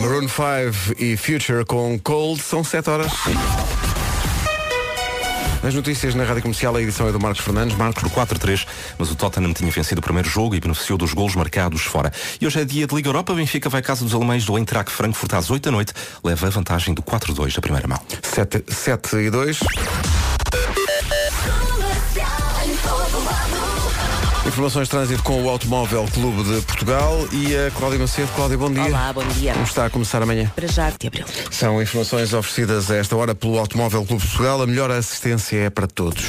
Maroon 5 e Future com Cold são 7 horas. As notícias na Rádio Comercial, a edição é do Marcos Fernandes. Marcos, por 4-3, mas o Tottenham tinha vencido o primeiro jogo e beneficiou dos golos marcados fora. E hoje é dia de Liga Europa, Benfica vai à casa dos alemães do Eintracht Frankfurt às 8 da noite, leva a vantagem do 4-2 da primeira mão. 7, 7 e 2. Informações de trânsito com o Automóvel Clube de Portugal e a Cláudia Macedo. Cláudia, bom dia. Olá, bom dia. Como está a começar amanhã? Para já de abril. São informações oferecidas a esta hora pelo Automóvel Clube de Portugal. A melhor assistência é para todos.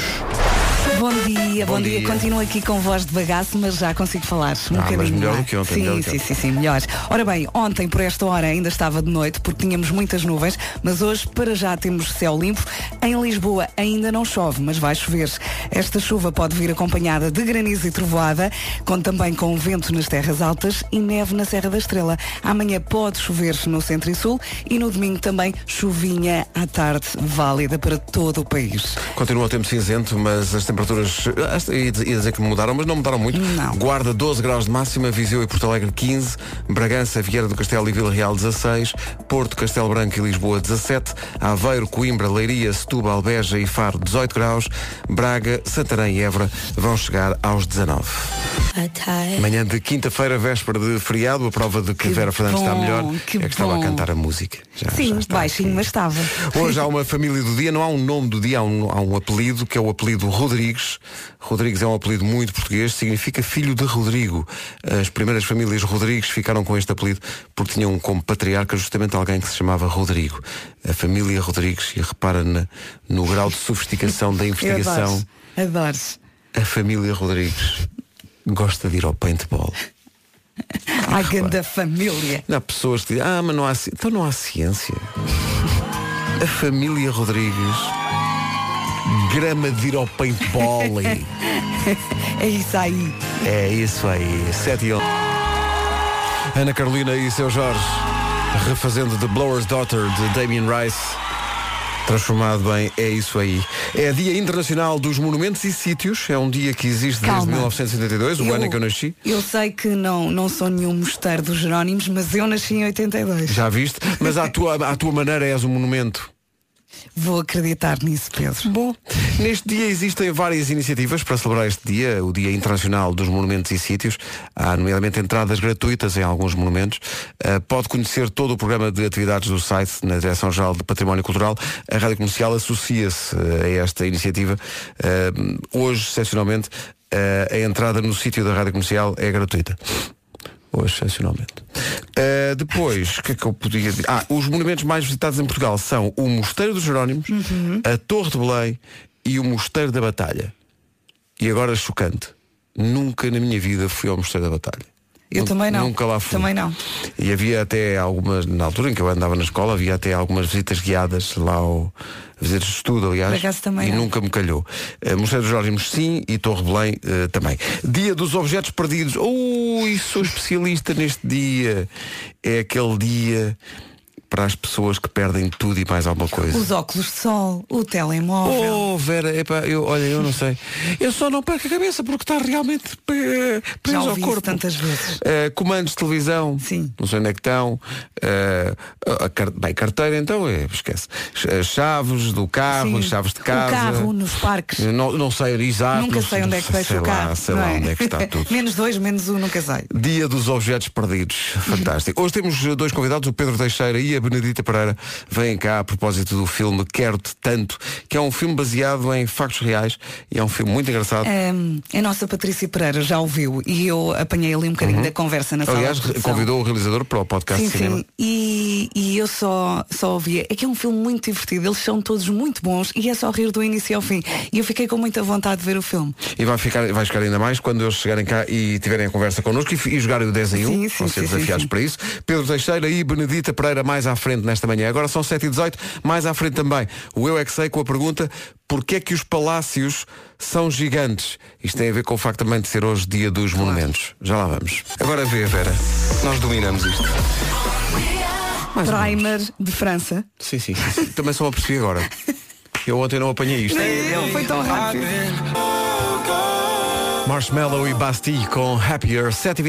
Bom dia, bom, Bom dia. dia. Continuo aqui com voz de bagaço, mas já consigo falar um Ah, mas bocadinho melhor mais. do que ontem, Sim, sim, sim, sim, melhor. Ora bem, ontem por esta hora ainda estava de noite porque tínhamos muitas nuvens, mas hoje para já temos céu limpo. Em Lisboa ainda não chove, mas vai chover. Esta chuva pode vir acompanhada de granizo e trovoada, com também com vento nas terras altas e neve na Serra da Estrela. Amanhã pode chover no centro e sul e no domingo também chuvinha à tarde, válida para todo o país. Continua o tempo cinzento, mas as temperaturas, ah, ia dizer que mudaram, mas não mudaram muito. Não. Guarda 12 graus de máxima, Viseu e Porto Alegre 15, Bragança, Vieira do Castelo e Vila Real 16, Porto, Castelo Branco e Lisboa 17, Aveiro, Coimbra, Leiria, Setúbal, Beja e Faro 18 graus, Braga, Santarém e Évora vão chegar aos 19. Manhã de quinta-feira, véspera de feriado, a prova de que, Que Vera Fernandes está bom, melhor que é que estava a cantar a música. Já- Sim, já está baixinho, mas estava. Hoje há uma família do dia, não há um nome do dia, há um, há um apelido, que é o apelido Rodrigues. Rodrigues é um apelido muito português, significa filho de Rodrigo. As primeiras famílias Rodrigues ficaram com este apelido porque tinham como patriarca justamente alguém que se chamava Rodrigo. A família Rodrigues, e repara na- no grau de sofisticação da investigação, adoro. Adoro. a família Rodrigues gosta de ir ao paintball. A grande família. Há pessoas que dizem, ah, mas não há, então não há ciência. A família Rodrigues grama de ir ao paintball. e- É isso aí. é isso aí, 7 e 11. Ana Carolina e seu Jorge refazendo The Blower's Daughter de Damien Rice. Transformado em É Isso Aí. É Dia Internacional dos Monumentos e Sítios. É um dia que existe desde Calma. 1982, o ano em que eu nasci. Eu sei que não, não sou nenhum mosteiro dos Jerónimos, mas eu nasci em 82. Já viste? Mas à tua, à tua maneira és um monumento. Vou acreditar nisso, Pedro. Bom, neste dia existem várias iniciativas para celebrar este dia, o Dia Internacional dos Monumentos e Sítios. Há, nomeadamente, entradas gratuitas em alguns monumentos. Uh, pode conhecer todo o programa de atividades do site na Direção-Geral de Património Cultural. A Rádio Comercial associa-se uh, a esta iniciativa. Uh, hoje, excepcionalmente, a entrada no sítio da Rádio Comercial é gratuita. Hoje, excepcionalmente. Uh, depois, o que é que eu podia dizer? Ah, os monumentos mais visitados em Portugal são o Mosteiro dos Jerónimos, a Torre de Belém e o Mosteiro da Batalha. E agora, chocante, nunca na minha vida fui ao Mosteiro da Batalha. Eu Nu- também não. Nunca lá fui. Também não. E havia até algumas, na altura em que eu andava na escola, havia até algumas visitas guiadas lá ao visitas de estudo, aliás. E não. nunca me calhou. Uh, Mosteiro dos Jerónimos sim e Torre Belém uh, também. Dia dos objetos perdidos. Ui, sou especialista neste dia. É aquele dia para as pessoas que perdem tudo e mais alguma coisa. Os óculos de sol, o telemóvel. Oh, Vera, epá, eu, olha, eu não sei. Eu só não perco a cabeça porque está realmente eh, preso Já ao corpo. tantas vezes. Eh, comandos de televisão, Sim. não sei onde é que estão. Eh, a car- bem, carteira então, eh, esquece. As chaves do carro, Sim. as chaves de O casa. carro nos parques. Não, não sei, exato. nunca sei onde é que deixa o lá, carro. Sei não lá é? onde é que está tudo. menos dois, menos um, nunca sei. Dia dos Objetos Perdidos. Fantástico. Hoje temos eh, dois convidados, o Pedro Teixeira e a Benedita Pereira. Vêm cá a propósito do filme Quero-te Tanto, que é um filme baseado em factos reais e é um filme muito engraçado. A nossa Patrícia Pereira já ouviu e eu apanhei ali um bocadinho da conversa na sala. Uhum. Aliás, de produção. convidou o realizador para o podcast Sim, de cinema. sim. E, e eu só, só ouvia. É que é um filme muito divertido. Eles são todos muito bons e é só rir do início ao fim. E eu fiquei com muita vontade de ver o filme. E vai ficar, vai ficar ainda mais quando eles chegarem cá e tiverem a conversa connosco e, e jogarem o 10 em 1. Sim, sim, Vão ser sim, desafiados sim, sim. para isso. Pedro Teixeira e Benedita Pereira mais à frente nesta manhã. Agora são 7 e 18 mais à frente também. O Eu é que sei com a pergunta porquê é que os palácios são gigantes? Isto tem a ver com o facto também de ser hoje dia dos monumentos. Já lá vamos. Agora vê, Vera. Nós dominamos isto. Mais. Primer de França. Sim, sim, sim. Também só me apercebi agora. Eu ontem não apanhei isto. Não foi tão rápido. Marshmallow e Bastille com Happier 7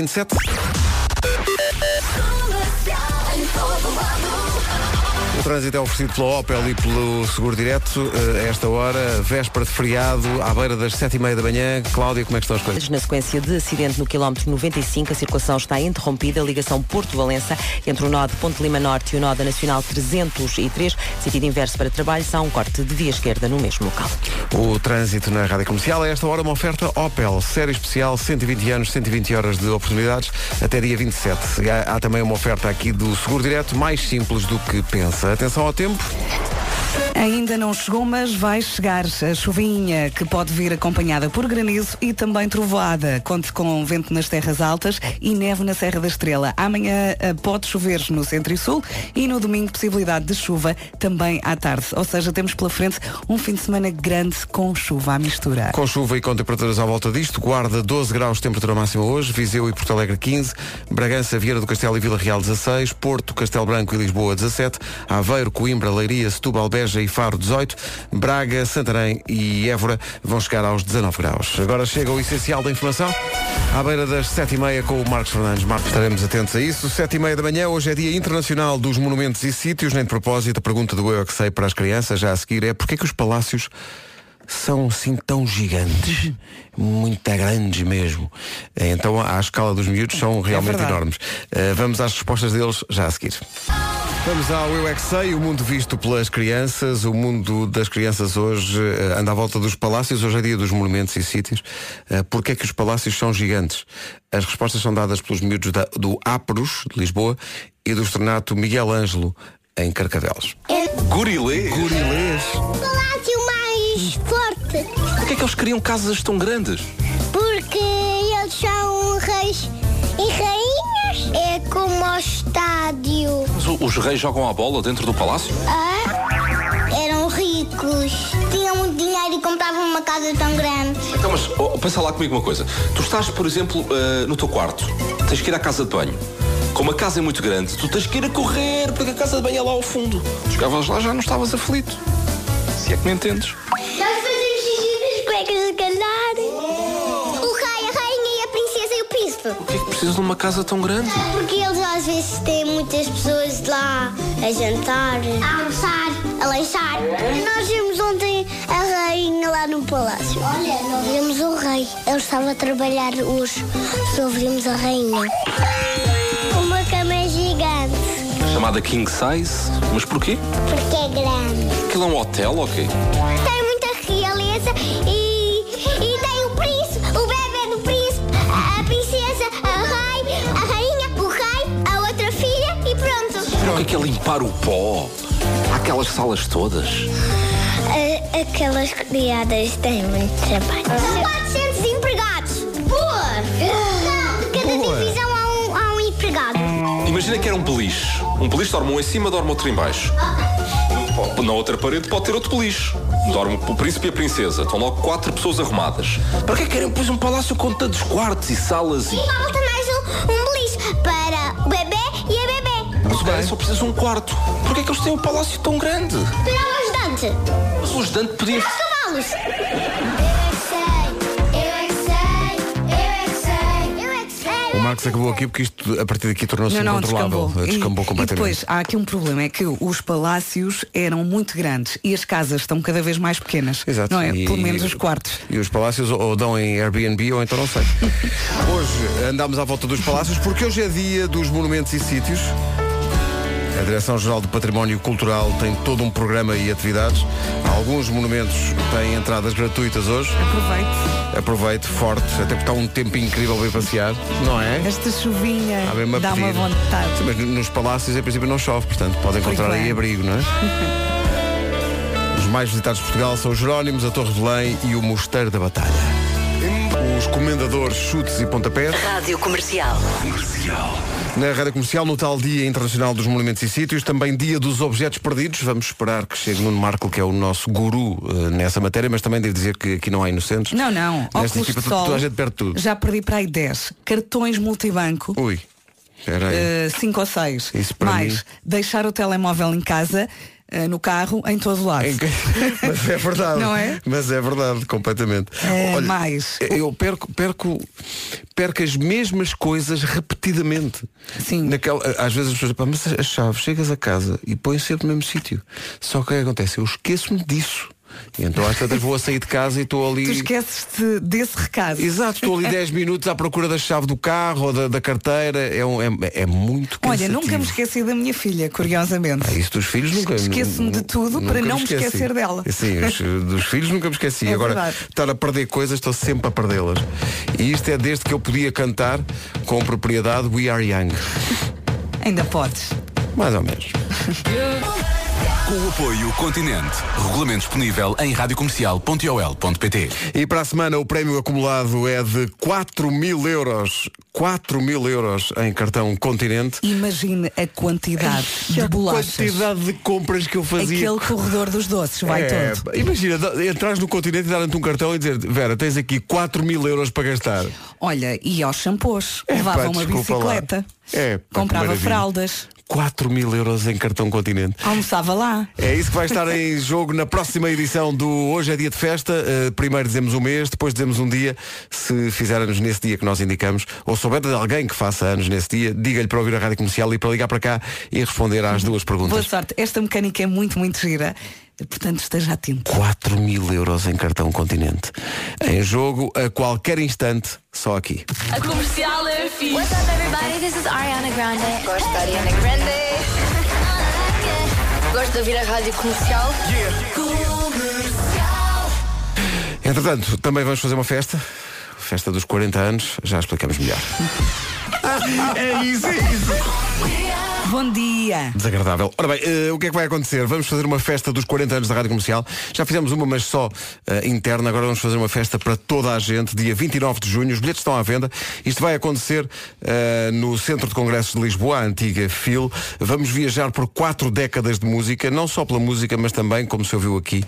trânsito é oferecido pela Opel e pelo Seguro Direto. Eh, A esta hora, véspera de feriado, à beira das sete e meia da manhã. Cláudia, como é que estão as coisas? Na sequência de acidente no quilómetro 95, a circulação está interrompida. Ligação Porto-Valença entre o nó de Ponte Lima Norte e o nó da Nacional 303, sentido inverso para trabalho, são um corte de via esquerda no mesmo local. O trânsito na Rádio Comercial. A esta hora, uma oferta Opel. Série especial, 120 anos, 120 horas de oportunidades, até dia 27. Há, há também uma oferta aqui do Seguro Direto, mais simples do que pensa. Atenção ao tempo. Ainda não chegou, mas vai chegar a chuvinha, que pode vir acompanhada por granizo e também trovoada. Conte com vento nas terras altas e neve na Serra da Estrela. Amanhã eh, pode chover no centro e sul e no domingo possibilidade de chuva também à tarde. Ou seja, temos pela frente um fim de semana grande com chuva à mistura. Com chuva e com temperaturas à volta disto, Guarda 12 graus de temperatura máxima hoje, Viseu e Porto Alegre 15, Bragança, Vieira do Castelo e Vila Real 16, Porto, Castelo Branco e Lisboa 17, Aveiro, Coimbra, Leiria, Setúbal, Beja e Faro 18, Braga, Santarém e Évora vão chegar aos 19 graus. Agora chega o essencial da informação, à beira das 7h30 com o Marcos Fernandes. Marcos, estaremos atentos a isso. 7h30 da manhã, hoje é Dia Internacional dos Monumentos e Sítios, nem de propósito, a pergunta do Eu é que sei para as crianças, já a seguir, é porquê que os palácios são assim tão gigantes, muito grandes mesmo. Então, à escala dos miúdos, são realmente verdade. enormes. Uh, vamos às respostas deles já a seguir. Vamos ao Eu é que Sei, o mundo visto pelas crianças. O mundo das crianças hoje eh, anda à volta dos palácios. Hoje é dia dos monumentos e sítios. Uh, Porquê é que os palácios são gigantes? As respostas são dadas pelos miúdos da- do Apros, de Lisboa, e do Estrenato Miguel Ângelo, em Carcavelos. Gorilê? Gorilês. palácio mais forte. Porquê é que eles criam casas tão grandes? Como o estádio. Mas o- os reis jogam a bola dentro do palácio? Ah, eram ricos. Tinham muito dinheiro e compravam uma casa tão grande. Então, mas oh, pensa lá comigo uma coisa. Tu estás, por exemplo, eh, no teu quarto, tens que ir à casa de banho. Como a casa é muito grande, tu tens que ir a correr, porque a casa de banho é lá ao fundo. Chegavas lá já não estavas aflito. Se é que me entendes. O príncipe. Por que é que precisas de uma casa tão grande? Porque eles às vezes têm muitas pessoas lá a jantar, a almoçar, a lanchar. Nós vimos ontem a rainha lá no palácio. Olha, nós vimos o rei. Ele estava a trabalhar hoje. Só vimos a rainha. Uma cama é gigante, Chamada King Size. Mas porquê? porque é grande. Aquilo é um hotel, ok? Tem muita O que é que é limpar o pó? Há aquelas salas todas. A- aquelas criadas têm muito trabalho. São 400 empregados. Boa! Cada Boa. divisão há um, há um empregado. Imagina que era um beliche. Um beliche dorme um em cima, dorme outro em baixo. Na outra parede pode ter outro beliche. Dorme o príncipe e a princesa. Estão logo quatro pessoas arrumadas. Para que é que querem depois um palácio com tantos quartos e salas e... E falta mais um, um beliche para bem só precisa de um quarto. Por que é que eles têm um palácio tão grande? Para o ajudante. Mas o ajudante podia... Os cavalos. Eu é que sei, eu é que sei, eu é que sei. O Marcos acabou aqui porque isto a partir daqui tornou-se incontrolável. descambou. Descambou e, completamente. e depois há aqui um problema, é que os palácios eram muito grandes e as casas estão cada vez mais pequenas. Exato. Não é? E- Pelo menos os quartos. E os palácios ou dão em Airbnb ou então não sei. hoje andamos à volta dos palácios porque hoje é dia dos monumentos e sítios. A Direção-Geral do Património Cultural tem todo um programa e atividades. Alguns monumentos têm entradas gratuitas hoje. Aproveite. Aproveite forte, até porque está um tempo incrível para ir passear, não é? Esta chuvinha dá uma pedir. vontade. Sim, mas nos palácios em princípio não chove, portanto pode encontrar aí bem. abrigo, não é? Os mais visitados de Portugal são os Jerónimos, a Torre de Belém e o Mosteiro da Batalha. Os comendadores chutes e pontapés. Rádio Comercial. Na Rádio Comercial, no tal Dia Internacional dos Monumentos e Sítios, também Dia dos Objetos Perdidos. Vamos esperar que chegue Nuno Marco, que é o nosso guru eh, nessa matéria, mas também devo dizer que aqui não há inocentes. Não, não. Nesta equipa, sol. toda a gente perde tudo. Já perdi para aí 10. Cartões multibanco. Ui, espera aí. 5 ou 6. Isso para Mais mim- deixar o telemóvel em casa. Eh, no carro, em todo lado. Mas é verdade. Não é? Mas é verdade, completamente. É, mais. Eu perco, perco, perco as mesmas coisas repetidamente. Sim. Naquela, às vezes as pessoas dizem, "Pá, mas a chave, chegas a casa e põe sempre no mesmo sítio. Só que o que acontece? Eu esqueço-me disso. E então às tantas vou a sair de casa e estou ali. Tu esqueces-te desse recado. Exato, estou ali 10 minutos à procura da chave do carro ou da, da carteira. É, um- é, é muito Olha, cansativo. nunca me esqueci da minha filha, curiosamente. Ah, Isso dos filhos nunca. Esqueço-me de tudo para não me esqueci. esquecer dela. Sim, os- dos filhos nunca me esqueci. É Agora, verdade. estar a perder coisas, estou sempre a perdê-las. E isto é desde que eu podia cantar com propriedade We Are Young. Ainda podes. Mais ou menos. Com o apoio Continente. Regulamento disponível em radiocomercial.ol.pt E para a semana o prémio acumulado é de 4 mil euros. 4 mil euros em cartão Continente. Imagine a quantidade de a bolachas. quantidade de compras que eu fazia. Aquele corredor dos doces, vai É, todo. Imagina, entrares no continente e darem-te um cartão e dizer Vera, tens aqui 4 mil euros para gastar. Olha, e aos shampoos. É, Levava pá, uma desculpa lá. bicicleta. É, pá, comprava fraldas. 4 mil euros em cartão continente. Almoçava lá. É isso que vai estar em jogo na próxima edição do Hoje é Dia de Festa. Uh, primeiro dizemos um mês, depois dizemos um dia. Se fizer anos nesse dia que nós indicamos, ou souber de alguém que faça anos nesse dia, diga-lhe para ouvir a Rádio Comercial e para ligar para cá e responder às duas Boa perguntas. sorte. Esta mecânica é muito, muito gira. Portanto, esteja atento. 4 mil euros em cartão continente. Em jogo a qualquer instante, só aqui. A comercial é fixe. What's up, everybody? This is Ariana Grande. Gosto da Ariana Grande. Gosto de ouvir a rádio comercial. Entretanto, também vamos fazer uma festa. Festa dos 40 anos, já explicamos melhor. é isso, é isso. Bom dia. Desagradável. Ora bem, eh, o que é que vai acontecer? Vamos fazer uma festa dos 40 anos da Rádio Comercial. Já fizemos uma, mas só eh, interna. Agora vamos fazer uma festa para toda a gente, dia 29 de junho. Os bilhetes estão à venda. Isto vai acontecer eh, no Centro de Congressos de Lisboa, a antiga FIL. Vamos viajar por quatro décadas de música, não só pela música, mas também, como se ouviu aqui,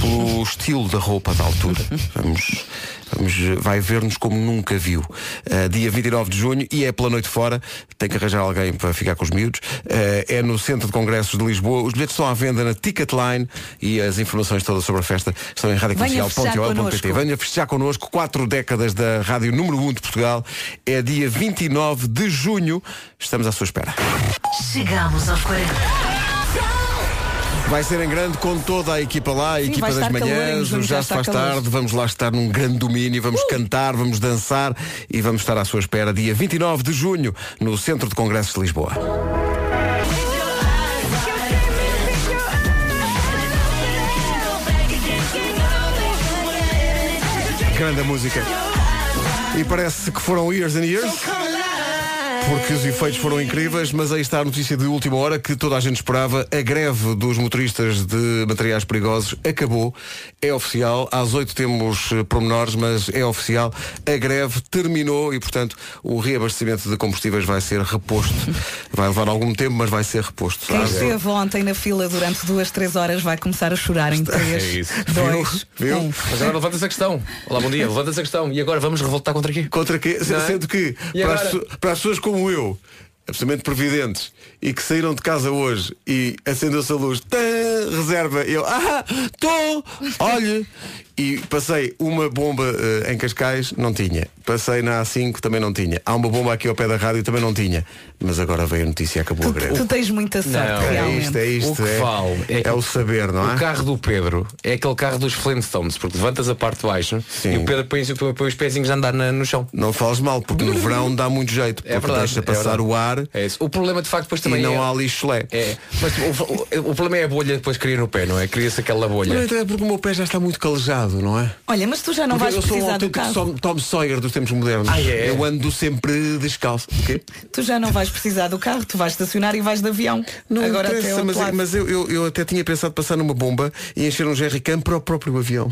pelo estilo da roupa da altura. Vamos. Vamos, vai ver-nos como nunca viu. Uh, dia 29 de junho e é pela noite fora. Tem que arranjar alguém para ficar com os miúdos. Uh, é no Centro de Congressos de Lisboa. Os bilhetes estão à venda na Ticketline e as informações todas sobre a festa estão em radiocomercial.ol.pt. Venha festejar connosco. Quatro décadas da Rádio Número 1 de Portugal. É dia 29 de junho. Estamos à sua espera. Chegamos aos 40. Vai ser em grande com toda a equipa lá, a Sim, equipa das manhãs, o Já se faz tarde, vamos lá estar num grande domínio, vamos cantar, vamos dançar e vamos estar à sua espera dia 29 de junho no Centro de Congressos de Lisboa. Grande música. E parece que foram years and years. Porque os efeitos foram incríveis, mas aí está a notícia de última hora que toda a gente esperava. A greve dos motoristas de materiais perigosos acabou. É oficial. Às oito temos eh, pormenores, mas é oficial. A greve terminou e, portanto, o reabastecimento de combustíveis vai ser reposto. Vai levar algum tempo, mas vai ser reposto. Quem esteve ontem na fila durante duas, três horas vai começar a chorar em três, É isso. dois, Viu? um. Mas agora levanta-se a questão. Olá, bom dia. Levanta-se a questão. E agora vamos revoltar contra quê? Contra quê? É? Sendo que para as, para as pessoas como eu, absolutamente previdentes, e que saíram de casa hoje e acendeu-se a luz, reserva, eu, ah, estou, olhe, e passei uma bomba eh, em Cascais, não tinha. Passei na A5, também não tinha. Há uma bomba aqui ao pé da rádio, também não tinha. Mas agora veio a notícia e acabou a greve. Tu tens muita sorte, Não, é É realmente. isto, é isto. O que é, vale é é, que o saber, não é? O carro do Pedro é aquele carro dos Flintstones, porque levantas a parte de baixo Sim. e o Pedro põe, põe os pezinhos a andar na- no chão. Não fales mal, porque no verão dá muito jeito. Porque É verdade. deixa é passar verdade. o ar É isso. O problema de facto depois e também não é. há lixo lé. É, mas o, o- o problema é a bolha que depois cria no pé, não é? Cria-se aquela bolha. Não, é porque o meu pé já está muito calejado, não é? Olha, mas tu já não Porque vais eu sou um precisar do autêntico carro. Tom, Tom Sawyer dos tempos modernos. Ah, é? Eu ando sempre descalço. O quê? Tu já não vais precisar do carro, tu vais estacionar e vais de avião. Não Agora até interessa, ao mas, lado. mas eu, eu, eu até tinha pensado passar numa bomba e encher um jerrycan para o próprio avião.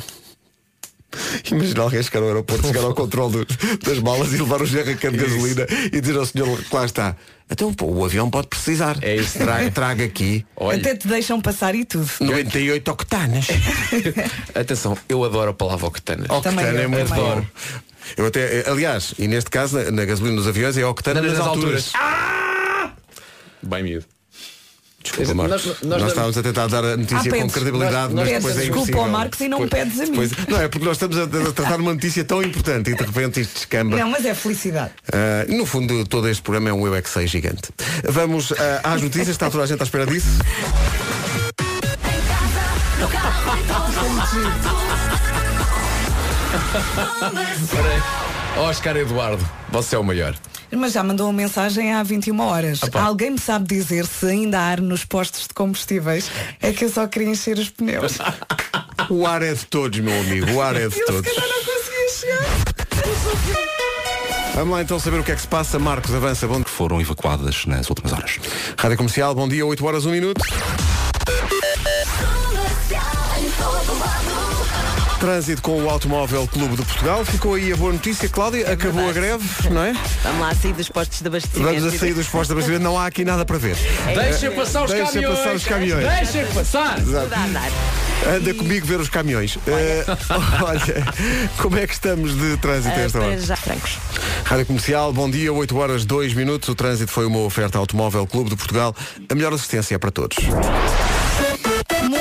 Imagina alguém chegar ao aeroporto, chegar ao controle dos- das malas e levar um jerrycan de gasolina e dizer ao senhor que lá está. Então pô, o avião pode precisar. É isso. Traga, traga aqui Olha, Até te deixam passar e tudo. 98 octanas. atenção, eu adoro a palavra octana. Octana Também é eu, muito também bom. eu. Até, aliás, e neste caso, na, na gasolina dos aviões é octana nas, alturas. Bem miúdo. Desculpa, Marcos. Nós- Nós, nós- estávamos a tentar dar a notícia com credibilidade, Nós- mas depois é pedes desculpa impossível. ao Marcos e não me Depois- pedes a mim. depois- não, é porque nós estamos a, a tratar de uma notícia tão importante e de repente isto descamba. Não, mas é felicidade. Ah, no fundo, todo este programa é um Eu é que sei gigante. Vamos ah, às notícias, está toda a gente à espera disso. Oscar Eduardo, você é o maior. Mas já mandou uma mensagem há 21 horas. Opa. Alguém me sabe dizer se ainda há ar nos postos de combustíveis? É que eu só queria encher os pneus. O ar é de todos, meu amigo, o ar é de Eu se todos. calhar não conseguia chegar. Vamos lá então saber o que é que se passa. Marcos, avança, bom que foram evacuadas nas últimas horas. Rádio Comercial, bom dia, 8 horas, 1 minuto. Trânsito com o Automóvel Clube de Portugal. Ficou aí a boa notícia, Cláudia. Acabou a greve, não é? Vamos lá sair dos postos de abastecimento. Vamos a sair dos postos de abastecimento. Não há aqui nada para ver. Deixa passar os Deixa caminhões. passar os caminhões. Deixa passar. Andar. Anda comigo ver os caminhões. Eh, olha, como é que estamos de trânsito a Ah, esta hora? já, francos. Rádio Comercial, bom dia, 8 horas 2 minutos. O trânsito foi uma oferta Automóvel Clube de Portugal. A melhor assistência é para todos.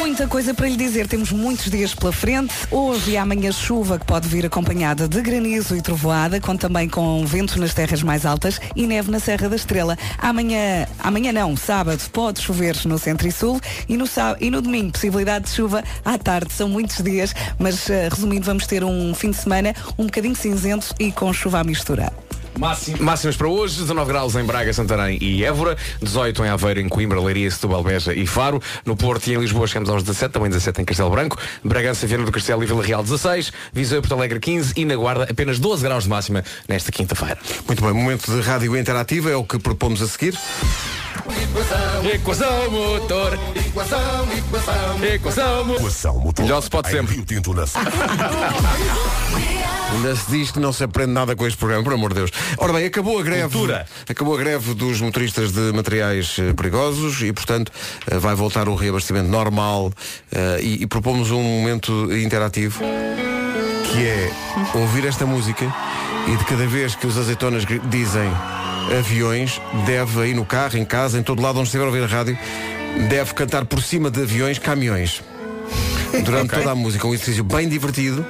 Muita coisa para lhe dizer. Temos muitos dias pela frente. Hoje e amanhã chuva que pode vir acompanhada de granizo e trovoada, com também com vento nas terras mais altas e neve na Serra da Estrela. Amanhã, amanhã não, sábado pode chover no centro e sul e no, sá- e no domingo possibilidade de chuva à tarde. São muitos dias, mas eh, resumindo vamos ter um fim de semana um bocadinho cinzento e com chuva à mistura. Máximo- Máximas para hoje, 19 graus em Braga, Santarém e Évora, 18 em Aveiro, em Coimbra, Leiria, Setúbal, Beja e Faro. No Porto e em Lisboa chegamos aos 17, também 17 em Castelo Branco. Bragança, Viana do Castelo e Vila Real 16, Viseu e Porto Alegre 15 e na Guarda apenas 12 graus de máxima nesta quinta-feira. Muito bem, momento de rádio interativa é o que propomos a seguir. Equação motor, equação, equação, equação, equação motor. Melhor spot sempre. Ainda se diz que não se aprende nada com este programa, por amor de Deus. Ora bem, acabou a greve. Cultura. Acabou a greve dos motoristas de materiais eh, perigosos e, portanto, eh, vai voltar o reabastecimento normal eh, e, e propomos um momento interativo que é ouvir esta música e de cada vez que os azeitonas gri- dizem aviões, deve aí no carro, em casa, em todo lado onde estiver a ouvir a rádio, deve cantar por cima de aviões caminhões. Durante toda a música, um exercício bem divertido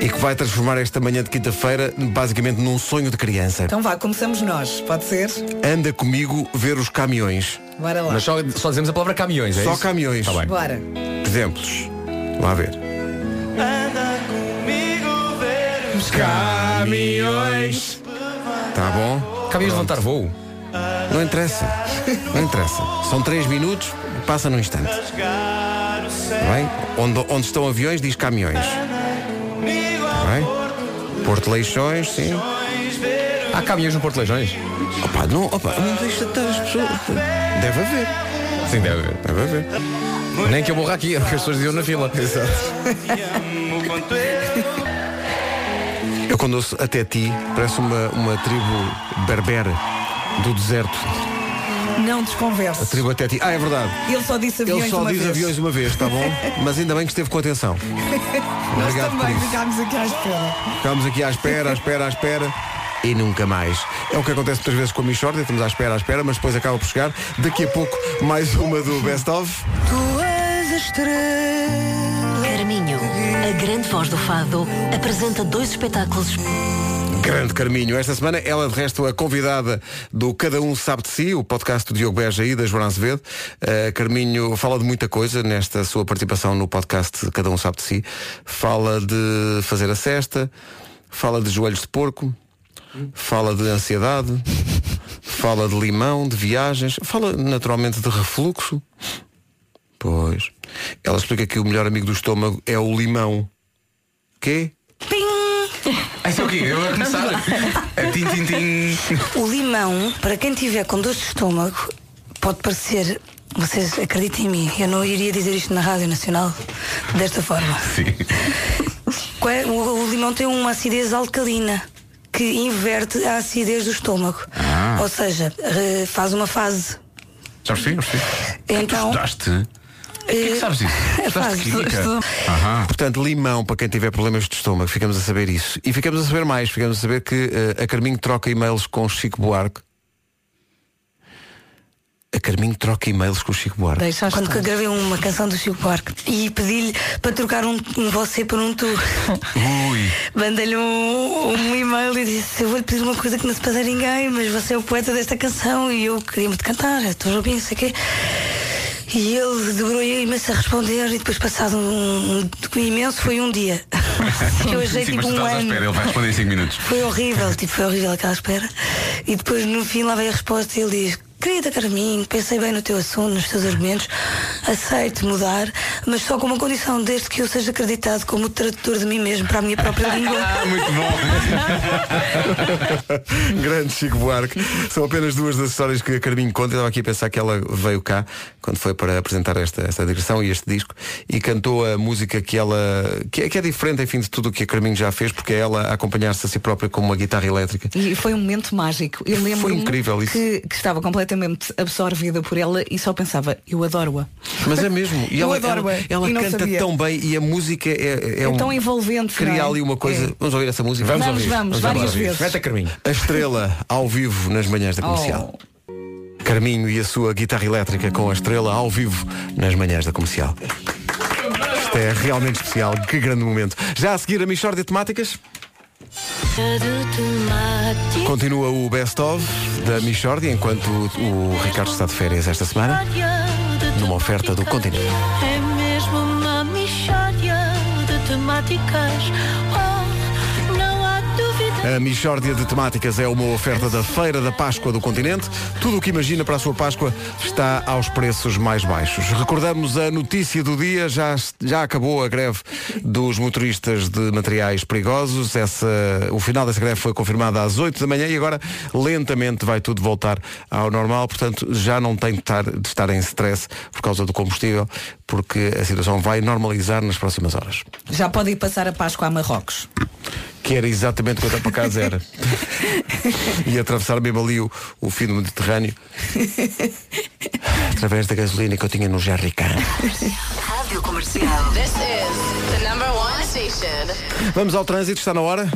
e que vai transformar esta manhã de quinta-feira basicamente num sonho de criança. Então vá, começamos nós, pode ser? Anda comigo ver os caminhões. Bora lá. Mas só, só dizemos a palavra caminhões, é Só isso? caminhões. Tá bem. Bora. Exemplos. Lá ver. Caminhões. Tá bom? Caminhões de levantar voo. Não interessa. Não interessa. São três minutos, passa num instante. Tá bem? Onde, onde estão aviões diz caminhões. Tá bem? Porto Leixões, sim. Há caminhões no Porto Leijões? Opa, não, opa, não deixa estar as pessoas. Deve haver. Sim, deve haver. Deve haver. Nem que eu morra aqui, era o que as pessoas diziam na fila. Exato. Eu quando ouço até ti, parece uma, uma tribo berbere do deserto. Não A desconverse. tribo até ti. Ah, é verdade. Ele só disse aviões Ele só uma diz vez. aviões uma vez, está bom? Mas ainda bem que esteve com atenção. Nós Obrigado por também isso. ficámos aqui à espera. Ficámos aqui à espera, à espera, à espera. E nunca mais. É o que acontece muitas vezes com a Michordia, estamos à espera, à espera, mas depois acaba por chegar. Daqui a pouco, mais uma do Best of. Carminho, a grande voz do fado, apresenta dois espetáculos. Grande Carminho. Esta semana ela, de resto, a convidada do Cada Um Sabe de Si, o podcast do Diogo Beja e da Joana Azevedo. Uh, Carminho fala de muita coisa nesta sua participação no podcast Cada Um Sabe de Si. Fala de fazer a cesta, fala de joelhos de porco, fala de ansiedade, fala de limão, de viagens, fala naturalmente de refluxo. Pois. Ela explica que o melhor amigo do estômago é o limão. Quê? Isso é o quê? Eu a começar. A tim, tim, tim. O limão, para quem tiver com dor de estômago, pode parecer. Vocês acreditem em mim, eu não iria dizer isto na Rádio Nacional desta forma. Qual é- O, limão tem uma acidez alcalina que inverte a acidez do estômago. Ah. Ou seja, eh, faz uma fase. Já percebi, já percebi. Então. Estudaste? O que é que sabes disso? É Estudaste química? Aham. Portanto, limão para quem tiver problemas de estômago, ficamos a saber isso. E ficamos a saber mais, ficamos a saber que eh, a Carminho troca e-mails com Chico Buarque. A Carminho troca e-mails com o Chico Buarque. Deixaste Quando que eu gravei uma canção do Chico Buarque e pedi-lhe para trocar um, um você por um tu. Ui. Mandei-lhe um, um e-mail e disse, eu vou-lhe pedir uma coisa que não se passa a ninguém, mas você é o poeta desta canção e eu queria muito cantar, estou a bem, sei o quê. E ele demorou imenso a responder e depois passado um, um imenso foi um dia. eu achei Sim, tipo um ano. espera, ele vai responder em 5 minutos. Foi horrível, tipo, foi horrível aquela espera. E depois no fim lá veio a resposta e ele diz, querida Carminho, pensei bem no teu assunto, nos teus argumentos, aceito mudar, mas só com uma condição, desde que eu seja acreditado como tradutor de mim mesmo para a minha própria língua. Ah, muito bom. Grande Chico Buarque. São apenas duas das histórias que a Carminho conta. Eu estava aqui a pensar que ela veio cá quando foi para apresentar esta, esta digressão e este disco e cantou a música que ela que é, que é diferente, enfim, de tudo o que a Carminho já fez, porque é ela a acompanhar-se a si própria com uma guitarra elétrica. E foi um momento mágico. Eu lembro Foi incrível isso. que, que estava completamente absorvida por ela e só pensava, eu adoro-a. Mas é mesmo. E Eu ela, adoro-a. ela, ela E canta sabia. tão bem e a música é, é, É um- tão envolvente. Cria não é? ali uma coisa. É. Vamos ouvir essa música? Vamos Vamos, ouvir. vamos, várias ouvir. vezes. Carminho. A estrela ao vivo nas manhãs da comercial. Oh. Carminho e a sua guitarra elétrica com a estrela ao vivo nas manhãs da comercial. Isto é realmente especial, que grande momento. Já a seguir a Michórdia de Temáticas, continua o Best of da Michórdia, enquanto o, Ricardo está de férias esta semana, numa oferta do continente. É mesmo uma de temáticas. A Michórdia de Temáticas é uma oferta da Feira da Páscoa do Continente. Tudo o que imagina para a sua Páscoa está aos preços mais baixos. Recordamos a notícia do dia, já, já acabou a greve dos motoristas de materiais perigosos. Essa, o final dessa greve foi confirmado às 8 da manhã e agora lentamente vai tudo voltar ao normal. Portanto, já não tem de estar, de estar em stress por causa do combustível, porque a situação vai normalizar nas próximas horas. Já pode ir passar a Páscoa a Marrocos. Que era exatamente o que eu estava para casa era. e atravessar mesmo ali o, o fim do Mediterrâneo através da gasolina que eu tinha no Jerrycan. Rádio Comercial. This is the number one station. Vamos ao trânsito, está na hora.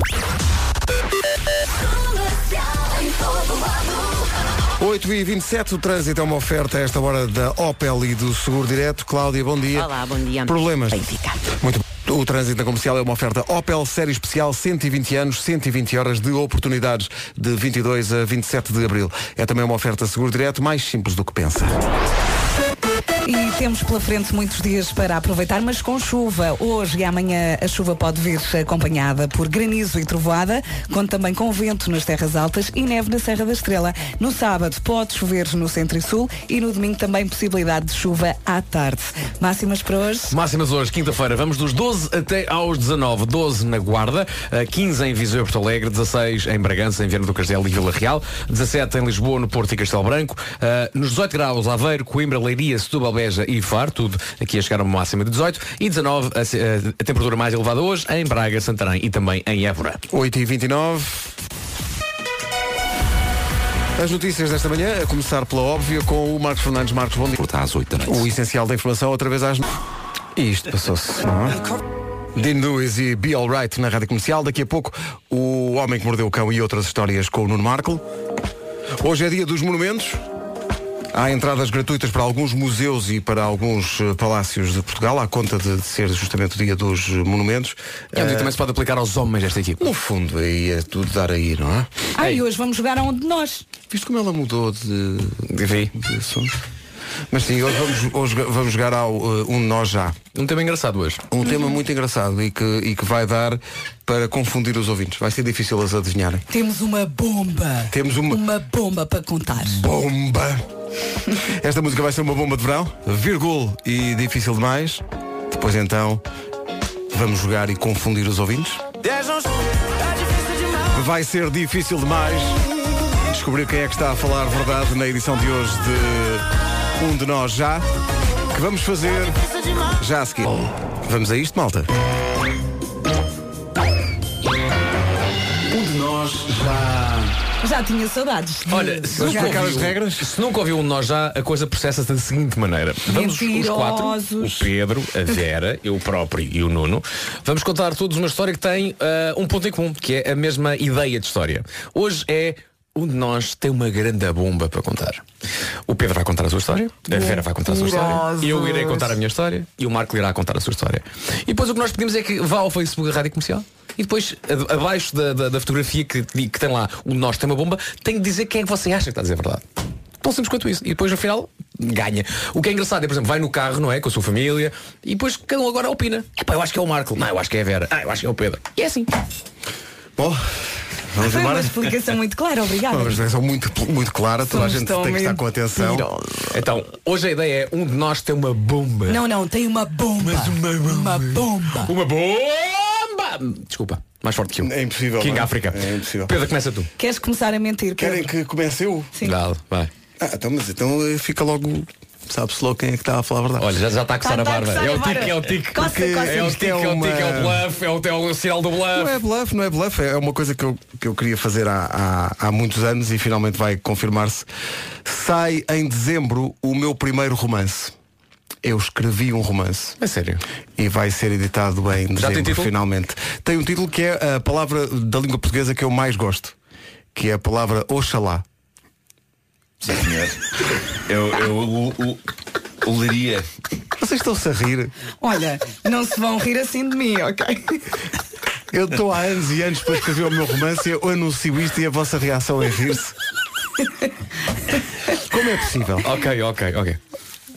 8 e 27 o trânsito é uma oferta a esta hora da Opel e do Seguro Direto. Cláudia, bom dia. Olá, bom dia. Problemas? Benfica. Muito bom. O trânsito na comercial é uma oferta Opel Série Especial 120 anos, 120 horas de oportunidades de 22 a 27 de abril. É também uma oferta seguro direto mais simples do que pensa. E temos pela frente muitos dias para aproveitar, mas com chuva. Hoje e amanhã a chuva pode vir acompanhada por granizo e trovoada, conta também com vento nas terras altas e neve na Serra da Estrela. No sábado pode chover no centro e sul e no domingo também possibilidade de chuva à tarde. Máximas para hoje? Máximas hoje, quinta-feira, vamos dos 12 até aos 19. 12 na Guarda, eh, 15 em Viseu e Porto Alegre, 16 em Bragança, em Viana do Castelo e Vila Real, 17 em Lisboa, no Porto e Castelo Branco, eh, nos 18 graus Aveiro, Coimbra, Leiria, Setúbal, Beja e Faro, tudo aqui a chegar a uma máxima de 18 e 19 a, a temperatura mais elevada hoje em Braga, Santarém e também em Évora. 8 e 29 As notícias desta manhã, a começar pela óbvia, com o Marcos Fernandes. Marcos, bom dia. Está às 8 da noite. O essencial da informação outra vez às... E isto passou-se, não é? Dean Lewis e Be Alright na Rádio Comercial. Daqui a pouco, o Homem que Mordeu o Cão e outras histórias com o Nuno Marco. Hoje é dia dos monumentos. Há entradas gratuitas para alguns museus e para alguns eh, palácios de Portugal, à conta de ser justamente o dia dos monumentos. É um dia Eh, também se pode aplicar aos homens desta equipe. no fundo, aí é tudo dar aí, não é? Ah, e hoje vamos jogar aonde nós? Viste como ela mudou de, Vi. de assunto? Mas sim, hoje vamos, hoje vamos jogar ao eh, Um de Nós Já. Um tema engraçado hoje. Um tema muito engraçado e que, e que vai dar para confundir os ouvintes. Vai ser difícil eles adivinharem. Temos uma bomba. Temos uma Uma bomba para contar. bomba. Esta música vai ser uma bomba de verão, vírgula e difícil demais. Depois então vamos jogar e confundir os ouvintes. Vai ser difícil demais descobrir quem é que está a falar verdade na edição de hoje de Um de Nós Já, que vamos fazer já a seguir. Vamos a isto, malta? Já. Tinha saudades. de Olha, se nunca, explicar as ouviu, regras? se nunca ouviu um de nós já, a coisa processa-se da seguinte maneira. Vamos os quatro, o. Pedro, a Vera, eu próprio e o Nuno, vamos contar todos uma história que tem ah, um ponto em comum, que é a mesma ideia de história. Hoje é um de nós tem uma grande bomba para contar. O Pedro vai contar a sua história, a Vera vai contar a sua história, eu irei contar a minha história e o Marco irá contar a sua história. E depois o que nós pedimos é que vá ao Facebook da Rádio Comercial e depois abaixo da, da- da fotografia que, que tem lá um de nós tem uma bomba, tem que dizer quem é que você acha que está a dizer a verdade. Tão simples quanto isso. E depois no final ganha. O que é engraçado é, por exemplo, vai no carro, não é? Com a sua família e depois cada um agora opina. Epá, eu acho que é o Marco. Não, eu acho que é a Vera. Ah, eu acho que é o Pedro. E é assim. Bom, vamos Foi uma embora. explicação muito clara, obrigada. Uma explicação muito, muito clara, toda a Somos gente tão tem que estar com atenção. mentirosos. Então, hoje a ideia é um de nós tem uma bomba. Não, não, tem uma bomba. uma bomba. Uma bomba! Desculpa, mais forte que eu. É impossível. King é? África. É impossível. Pedro, começa tu. Queres começar a mentir? Querem Pedro? que comece eu? Sim. Dá, vai. Ah, então, mas então eh, fica logo. Sabe-se logo quem é que está a falar a verdade. Olha, já, já está a coçar Tá- a tá a barba. É o tique, é o tique. Coça, Porque coça. É o tique, é o uma- tique, é o bluff, é o, é o sinal do Não bluff. é bluff, não é bluff, é uma coisa que eu, que eu queria fazer há, há, há muitos anos e finalmente vai confirmar-se. Sai em dezembro o meu primeiro romance. Eu escrevi um romance. É sério. E vai ser editado em Já tem dezembro, título? finalmente. Tem um título que é a palavra da língua portuguesa que eu mais gosto. Que é a palavra Oxalá. Sim, senhor. Eu, eu o, o, o leria. Vocês estão-se a rir. Olha, não se vão rir assim de mim, ok? Eu estou há anos e anos para escrever o meu romance e eu anuncio isto e a vossa reação é rir-se. Como é possível? Ok, ok, ok.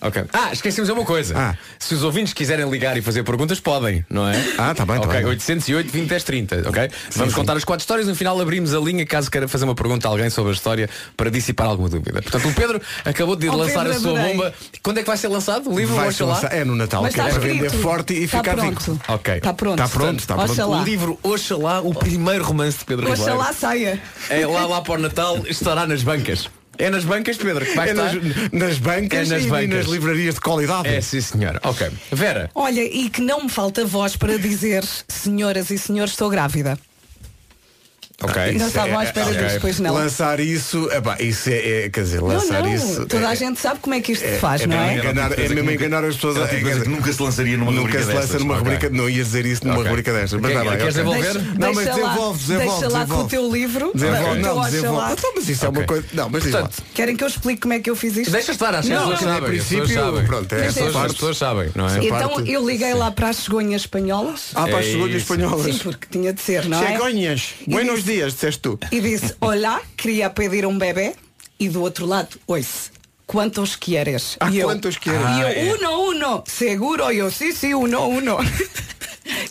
Ok. Ah, esquecemos de uma coisa. Ah. Se os ouvintes quiserem ligar e fazer perguntas, podem, não é? Ah, tá bem, tá Ok, bem. 808 20 10 30, ok? Vamos contar as quatro histórias, no final abrimos a linha caso queira fazer uma pergunta a alguém sobre a história para dissipar alguma dúvida. Portanto, o Pedro acabou de Oh, lançar Pedro, a sua adorei. bomba. Quando é que vai ser lançado? O livro Vai Oxalá? ser lançado- é no Natal, Mas que é para vender forte e ficar pronto. rico. Ok. Está pronto. Está pronto, está pronto. Oxalá. O livro Oxalá, o primeiro romance de Pedro Ribeiro. Oxalá saia. É lá, lá para o Natal, estará nas bancas. É nas bancas, Pedro, que vai É estar. nas, nas bancas, É nas e, bancas. e nas livrarias de qualidade. É sim, senhora. Ok. Vera, Olha, e que não me falta voz para dizer, senhoras e senhores, estou grávida. Ok. Não estavam à espera Ok. disso, pois não. Lançar isso, epá, isso é, é- quer dizer, Não, lançar não, isso. toda é, a gente sabe como é que isto se é- faz, é não é? enganar, é mesmo enganar as pessoas. É, tipo coisa que dizer, nunca se lançaria numa Nunca rubrica se lança destas. numa Ok. rubrica, não ias dizer isso numa Ok. rubrica destas. Mas Quer- tá bem, queres devolver? Deixa, Não, mas desenvolve, desenvolve, deixa lá com o teu livro. Desenvolve, não, desenvolve. Então, mas isso é uma coisa. Não, mas diz lá. Portanto, Querem que eu explique como é que eu fiz isto? deixa estar, acho que as Não, pessoas não, sabem. princípio, sabem. pronto, é as, pessoas, parte. as pessoas sabem, não é? Então eu liguei lá para as cegonhas espanholas. Ah, para as É cegonhas espanholas. Sim, porque tinha de ser, não é? Cegonhas. Buenos dias, disseste tu. E disse, olá, queria pedir um bebê. E do outro lado, oice, quantos quieres? Ah, e eu, quantos quieres? E Ah, eu, é. uno, uno, seguro, eu, sim, sim, uno, uno.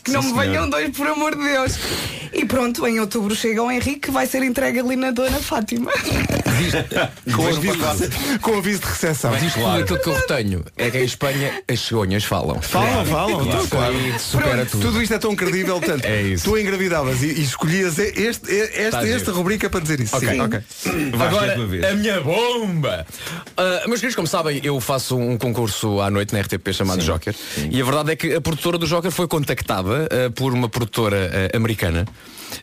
que não Sim, me senhor. venham dois, por amor de Deus. E pronto, em outubro chega o Henrique, que vai ser entregue ali na Dona Fátima. Com aviso, com aviso de recepção. Isto tudo aquilo que eu retenho é que em Espanha as cegonhas falam. Falam, falam. Isso então, claro. supera tudo. Tudo isto é tão credível, tanto. É isso. Tu engravidavas e, e escolhias este, este, esta rubrica para dizer isso. Ok. Sim. ok. É Agora, a tua vez. a minha bomba! Uh, meus queridos, como sabem, eu faço um concurso à noite na RTP chamado Joker. E a verdade é que a produtora do Joker foi contactada uh, por uma produtora uh, americana.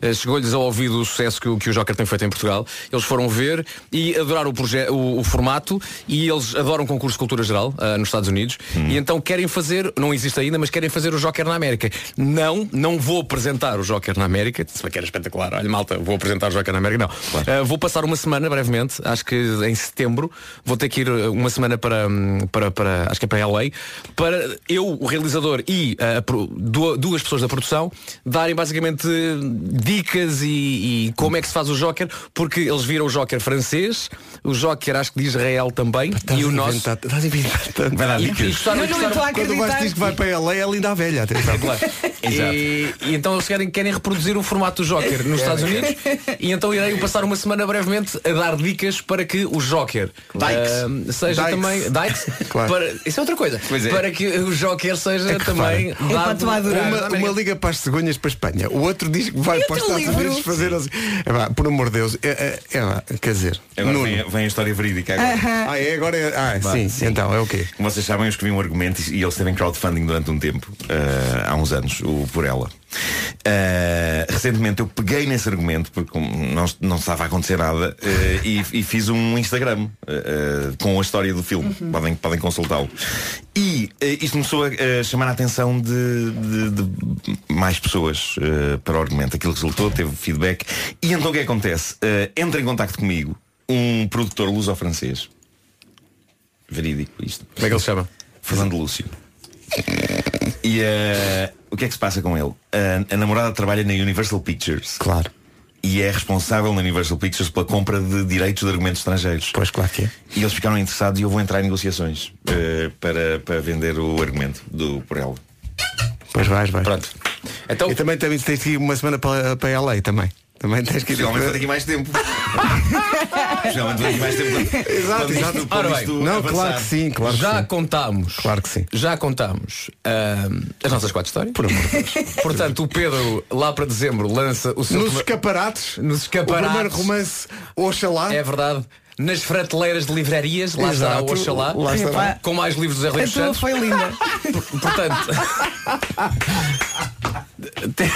Uh, Chegou-lhes ao ouvido o sucesso que o, que o Joker tem feito em Portugal. Eles foram ver e adoraram o, o, o formato e eles adoram concurso de cultura geral uh, nos Estados Unidos. E então querem fazer, não existe ainda, mas querem fazer o Joker na América. Não, não vou apresentar o Joker na América. Se bem que era espetacular. Olha, malta, vou apresentar o Joker na América. Não. Uh, vou passar uma semana brevemente, acho que em setembro, vou ter que ir uma semana para, hum, para, para acho que é para LA, para eu, o realizador e uh, duas pessoas da produção darem basicamente dicas e, e como é que se faz o Joker, porque eles viram o Joker francês, o Joker acho que de Israel também, Estás e o nosso. Estás a inventar tanto. Vai dar dicas. não estou a Quando o Vasco diz que vai para ela, é linda a velha. E, e então eles querem, querem reproduzir o formato do Joker nos Estados Unidos e então irei passar uma semana brevemente a dar dicas para que o Joker Dikes. ah, seja Dikes. também Dikes, Claro. para, isso é outra coisa é. para que o Joker seja também É para dado. Uma, uma liga para as cegonhas para a Espanha, o outro diz que vai para os Estados livro? Unidos fazer assim. É, pá, por amor de Deus, é, é, é, quer dizer, Agora Nuno. Vem, a- história verídica agora. Ah, é agora é. Ah, Vá, sim, sim. então é o quê? Como vocês sabem, eu escrevi um argumento e e eles teve em crowdfunding durante um tempo, eh, há uns anos, o Por Ela. Uh, recentemente eu peguei nesse argumento, porque não, não estava a acontecer nada, uh, e, e fiz um Instagram uh, com a história do filme. Uhum. Podem, podem consultá-lo. E uh, isto começou a, chamar a atenção de, de- de mais pessoas uh, para o argumento. Aquilo resultou, teve feedback. E então o que acontece? Uh, entra em contacto comigo um produtor luso-francês. Verídico isto. Como é que ele se chama? Fernando Lúcio. E eh, o que é que se passa com ele? A- a namorada trabalha na Universal Pictures. Claro. E é responsável na Universal Pictures pela compra de direitos de argumentos estrangeiros. Pois claro que é. E eles ficaram interessados e eu vou entrar em negociações eh, para, para vender o argumento do por ela. Pois vais, vais. Pronto. Então... E também tens, tens que ir uma semana para, para LA também. Também tens que ir. Possivelmente vou ter aqui mais tempo. Possivelmente vou ter aqui mais tempo. Exato, exato. Ora bem, Não, avançar. claro que sim, claro que já sim. contámos. Claro que sim. Já contámos ahm, as nossas quatro histórias. Por amor de Deus. Portanto, o Pedro, lá para dezembro, lança o seu. Nos escaparates. Nos escaparates. O primeiro romance, Oxalá. É verdade. Nas frateleiras de livrarias, lá estará Exato. o Oxalá. Lá estará. Com mais livros do Zé tua Santos. foi linda. Portanto. tem-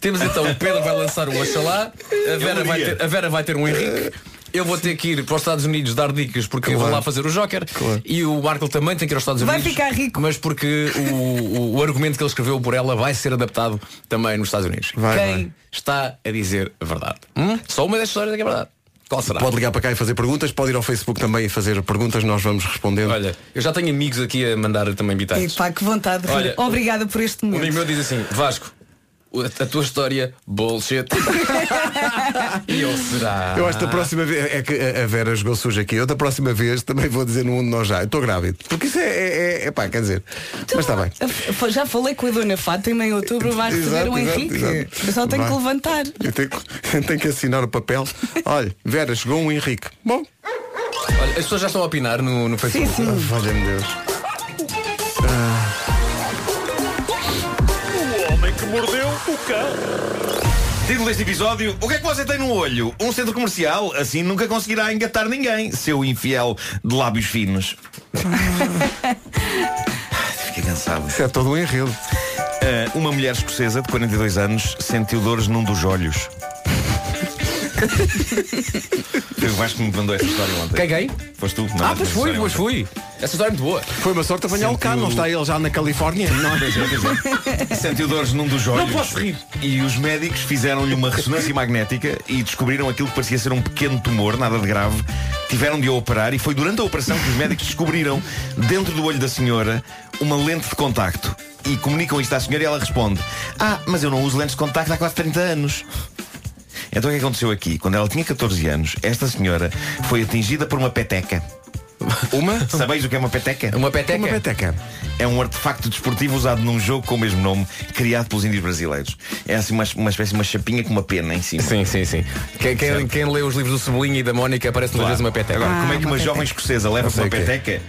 Temos então o Pedro vai lançar o Oxalá, a Vera, vai ter, a Vera vai ter um Henrique. Eu vou ter que ir para os Estados Unidos dar dicas porque eu vou lá fazer o Joker e o Marco também tem que ir aos Estados Vai Unidos. ficar rico. Mas porque o, o- o argumento que ele escreveu por ela vai ser adaptado também nos Estados Unidos. Vai, Quem vai. está a dizer a verdade? Hum? Só uma das histórias é que é verdade. Qual será? Pode ligar para cá e fazer perguntas, pode ir ao Facebook também e fazer perguntas, nós vamos respondendo. Olha, eu já tenho amigos aqui a mandar também bitadas. Epá, que vontade. de rir. Olha, Obrigada por este momento. amigo meu diz assim, Vasco, o- a tua história, bullshit. e eu será. Eu acho que da próxima vez, é que a a Vera jogou suja aqui, eu da próxima vez também vou dizer no mundo nós já, eu estou grávido. Porque isso é, é, é, é pá, quer dizer, mas está bem. Já falei com a dona Fátima em outubro vai receber Exato, um exato, Henrique. exato. Eu só tenho Vai. que levantar. Eu tenho, que- eu tenho que assinar o papel. Olha, Vera, chegou um Henrique. Bom, Olha, as pessoas já estão a opinar no, no Facebook. Sim, sim. ah, valha-me Deus. Título deste episódio O que é que você tem no olho? Um centro comercial? Assim nunca conseguirá engatar ninguém Seu infiel de lábios finos. Fiquei cansado. Isso é todo um enredo. Ah, Uma mulher escocesa de 42 anos Sentiu dores num dos olhos Eu acho que me mandou essa história ontem Quem, quem? Foste tu? Ah, pois fui, pois fui. Essa história é muito boa. Foi uma sorte apanhá-lo cá, Sentiu- não está ele já na Califórnia? Não. é, Sentiu dores num dos olhos. Não posso rir. E os médicos fizeram-lhe uma ressonância magnética e descobriram aquilo que parecia ser um pequeno tumor, nada de grave. Tiveram de a operar e foi durante a operação que os médicos descobriram, dentro do olho da senhora, uma lente de contacto. E comunicam isto à senhora e ela responde: Ah, mas eu não uso lentes de contacto há quase 30 anos. Então o que aconteceu aqui? Quando ela tinha 14 anos, esta senhora foi atingida por uma peteca. Uma? Sabeis o que é uma peteca? Uma peteca. Uma peteca. É um artefacto desportivo usado num jogo com o mesmo nome, criado pelos índios brasileiros. É assim uma, uma espécie de uma chapinha com uma pena em cima. Sim, sim, sim. Quem, quem, quem lê os livros do Cebolinha e da Mónica aparece muitas vezes uma peteca. Agora, como é que Ah, uma uma jovem escocesa leva uma peteca?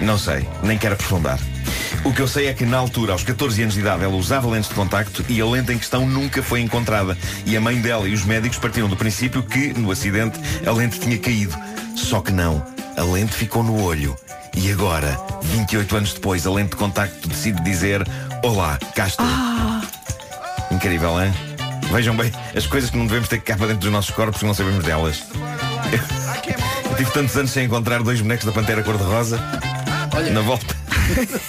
Não sei, nem quero aprofundar. O que eu sei é que na altura, aos 14 anos de idade, ela usava lentes de contacto e a lente em questão nunca foi encontrada. E a mãe dela e os médicos partiram do princípio que, no acidente, a lente tinha caído. Só que não, a lente ficou no olho. E agora, 28 anos depois, a lente de contacto decide dizer Olá, cá estou. Incrível, hein? Vejam bem, as coisas que não devemos ter cá para dentro dos nossos corpos que não sabemos delas. Eu tive tantos anos sem encontrar dois bonecos da Pantera cor-de-rosa. Na volta.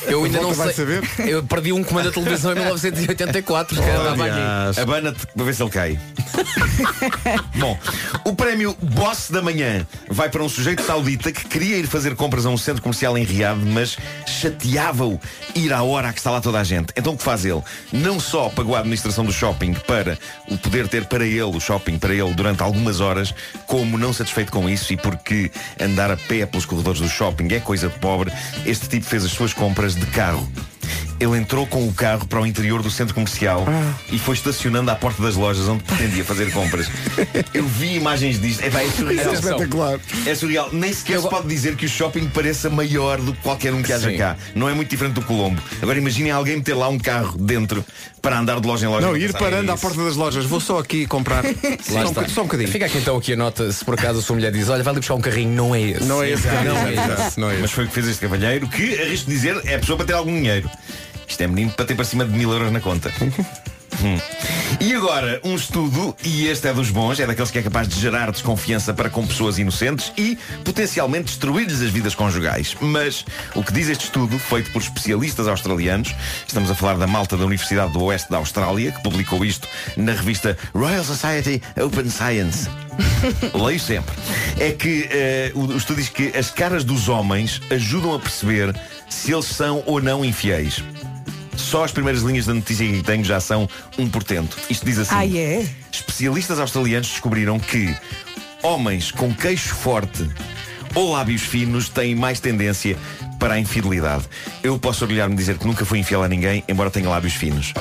Eu ainda não sei. saber. Eu perdi um comando da televisão em 1984. que andava aqui. Abana-te para ver se ele cai. Bom, o prémio Boss da Manhã vai para um sujeito saudita que queria ir fazer compras a um centro comercial em Riad, mas chateava-o ir à hora que está lá toda a gente. Então o que faz ele? Não só pagou a administração do shopping para o poder ter para ele, o shopping para ele, durante algumas horas, como não satisfeito com isso e porque andar a pé pelos corredores do shopping é coisa de pobre, este tipo fez as suas compras de carro. Ele entrou com o carro para o interior do centro comercial e foi estacionando à porta das lojas onde pretendia fazer compras. Eu vi imagens disto. É, pá, é surreal. É espetacular. É surreal. Nem sequer se pode dizer que o shopping pareça maior do que qualquer um que haja Sim. cá. Não é muito diferente do Colombo. Agora imaginem alguém meter lá um carro dentro para andar de loja em loja. Não, Não ir parando à porta das lojas. Vou só aqui comprar. Lá só, um, só um bocadinho. Fica aqui então aqui a nota, se por acaso a sua mulher diz, olha, vai ali buscar um carrinho, não é esse. Não é esse Não carrinho, é esse. não é Mas esse. foi o que fez este cavalheiro, que, arrisco dizer, é a pessoa para ter algum dinheiro. Isto é menino para ter para cima de mil euros na conta. Uhum. E agora, um estudo, e este é dos bons, é daqueles que é capaz de gerar desconfiança para com pessoas inocentes e potencialmente destruir-lhes as vidas conjugais. Mas o que diz este estudo, feito por especialistas australianos, estamos a falar da malta da Universidade do Oeste da Austrália, que publicou isto na revista Royal Society Open Science. Leio sempre. É que eh, o, o estudo diz que as caras dos homens ajudam a perceber se eles são ou não infiéis. Só as primeiras linhas da notícia que tenho já são um portento. Isto diz assim. Ah, é? Especialistas australianos descobriram que homens com queixo forte ou lábios finos têm mais tendência para a infidelidade. Eu posso orgulhar-me dizer que nunca fui infiel a ninguém, embora tenha lábios finos.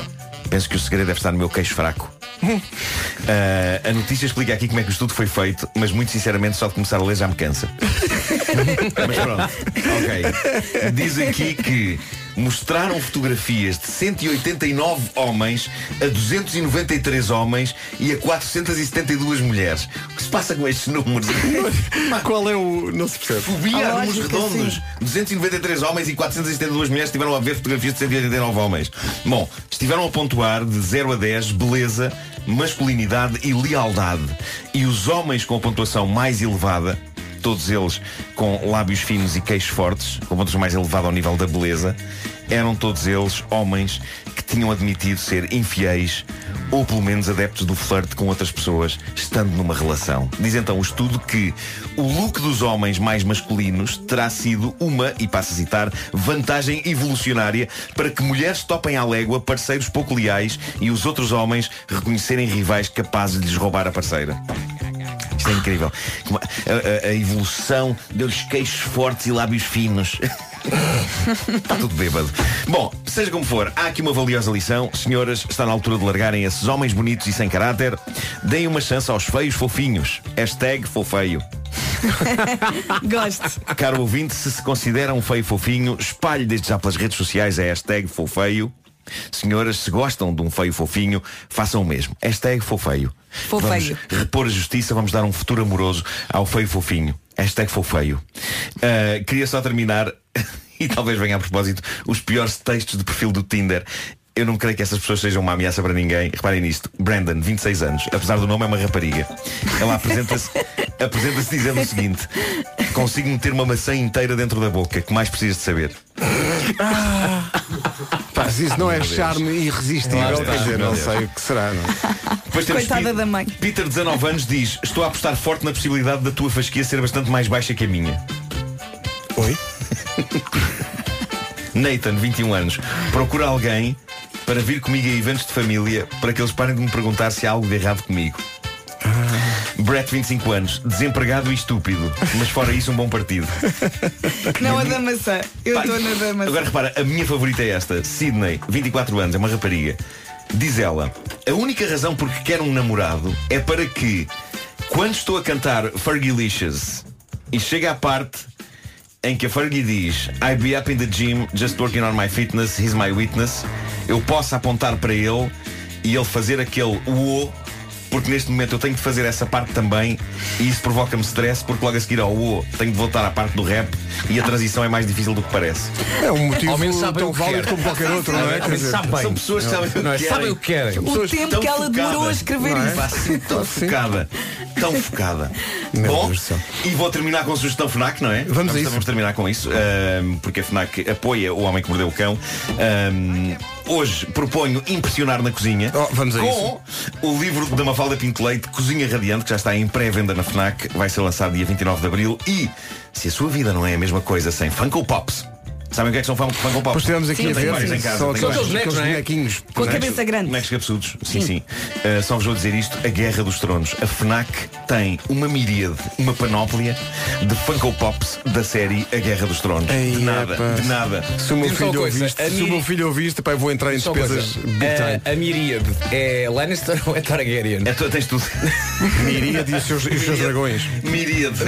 Penso que o segredo deve estar no meu queixo fraco. Uh, a notícia explica aqui como é que o estudo foi feito, mas muito sinceramente só de começar a ler já me cansa. mas pronto, ok. Diz aqui que mostraram fotografias de 189 homens a 293 homens e a 472 mulheres. O que se passa com estes números? Qual é o. Não se percebe. Fobia a números redondos. 293 homens e 472 mulheres estiveram a ver fotografias de 189 homens. Bom, estiveram a pontuar de 0 a 10 beleza, masculinidade e lealdade. E os homens com a pontuação mais elevada todos eles com lábios finos e queixos fortes, com pontos mais elevado ao nível da beleza, eram todos eles homens que tinham admitido ser infiéis ou pelo menos adeptos do flerte com outras pessoas, estando numa relação. Diz então o estudo que o look dos homens mais masculinos terá sido uma, e passo a citar, vantagem evolucionária para que mulheres topem à légua parceiros pouco leais e os outros homens reconhecerem rivais capazes de lhes roubar a parceira. Isto é incrível. A, a- a evolução deu-lhes queixos fortes e lábios finos. Está tudo bêbado. Bom, seja como for, há aqui uma valiosa lição. Senhoras, está na altura de largarem esses homens bonitos e sem caráter. Deem uma chance aos feios fofinhos. Hashtag fofeio. Gosto. Caro ouvinte, se se considera um feio fofinho, espalhe desde já pelas redes sociais a hashtag fofeio. Senhoras, se gostam de um feio fofinho, façam o mesmo. Hashtag fofeio. Fofeio. Vamos repor a justiça, vamos dar um futuro amoroso ao feio fofinho. Hashtag fofeio. Ah, queria só terminar, e talvez venha a propósito, os piores textos de perfil do Tinder. Eu não creio que essas pessoas sejam uma ameaça para ninguém. Reparem nisto. Brandon, 26 anos. Apesar do nome, é uma rapariga. Ela apresenta-se apresenta dizendo o seguinte. Consigo meter uma maçã inteira dentro da boca. que mais precisas de saber? Se isso não é charme irresistível, quer dizer, não sei o que será. Não? é? Depois temos Coitada da mãe. Peter, 19 anos, diz Estou a apostar forte na possibilidade da tua fasquia ser bastante mais baixa que a minha. Oi? Nathan, 21 anos, procura alguém para vir comigo a eventos de família para que eles parem de me perguntar se há algo de errado comigo. Brett, 25 anos, desempregado e estúpido, mas fora isso, um bom partido. Não a da maçã. Eu estou na da maçã. Agora repara, a minha favorita é esta. Sydney, 24 anos, é uma rapariga. Diz ela, a única razão por que quero um namorado é para que, quando estou a cantar Fergalicious e chega à parte em que a Fergie diz I be up in the gym, just working on my fitness, he's my witness, eu possa apontar para ele e ele fazer aquele uou porque neste momento eu tenho de fazer essa parte também e isso provoca-me stress porque logo a seguir ao uou tenho de voltar à parte do rap e a transição é mais difícil do que parece. É um motivo Ao menos sabem tão o que válido querem. como qualquer outro, não é? Quer dizer. São pessoas que sabem o que Não é? querem. Sabem o que querem. O tempo que ela demorou a escrever é? isso. Assim, tão focada. Tão focada. Meu Bom, e vou terminar com a sugestão FNAC, não é? Vamos a isso. Vamos terminar com isso, ahm, porque a FNAC apoia o homem que mordeu o cão. Hoje proponho impressionar na cozinha Oh, vamos com o livro da Mafalda Pinto Leite, Cozinha Radiante, que já está em pré-venda na FNAC, vai ser lançado dia 29 de Abril. E se a sua vida não é a mesma coisa sem Funko Pops, sabem o que é que são Fun- Funko Pops? Depois estivemos aqui Sim, a ver. em casa, São aqueles aqueles Não é? bonequinhos. Com a Bonecos- cabeça grande. Bonecos cabeçudos, sim, sim. Uh, só vos vou dizer isto: a Guerra dos Tronos. A Fnac tem uma miríade, uma panóplia de Funko Pops da série A Guerra dos Tronos. Ei, de nada, epá. de nada. Se o meu filho ouviste, se o meu filho ouviste, eu vou entrar em despesas. A, a Miríade é Lannister ou é Targaryen? É, tu, tens tudo. Miríade e os seus, os seus dragões. Miríade.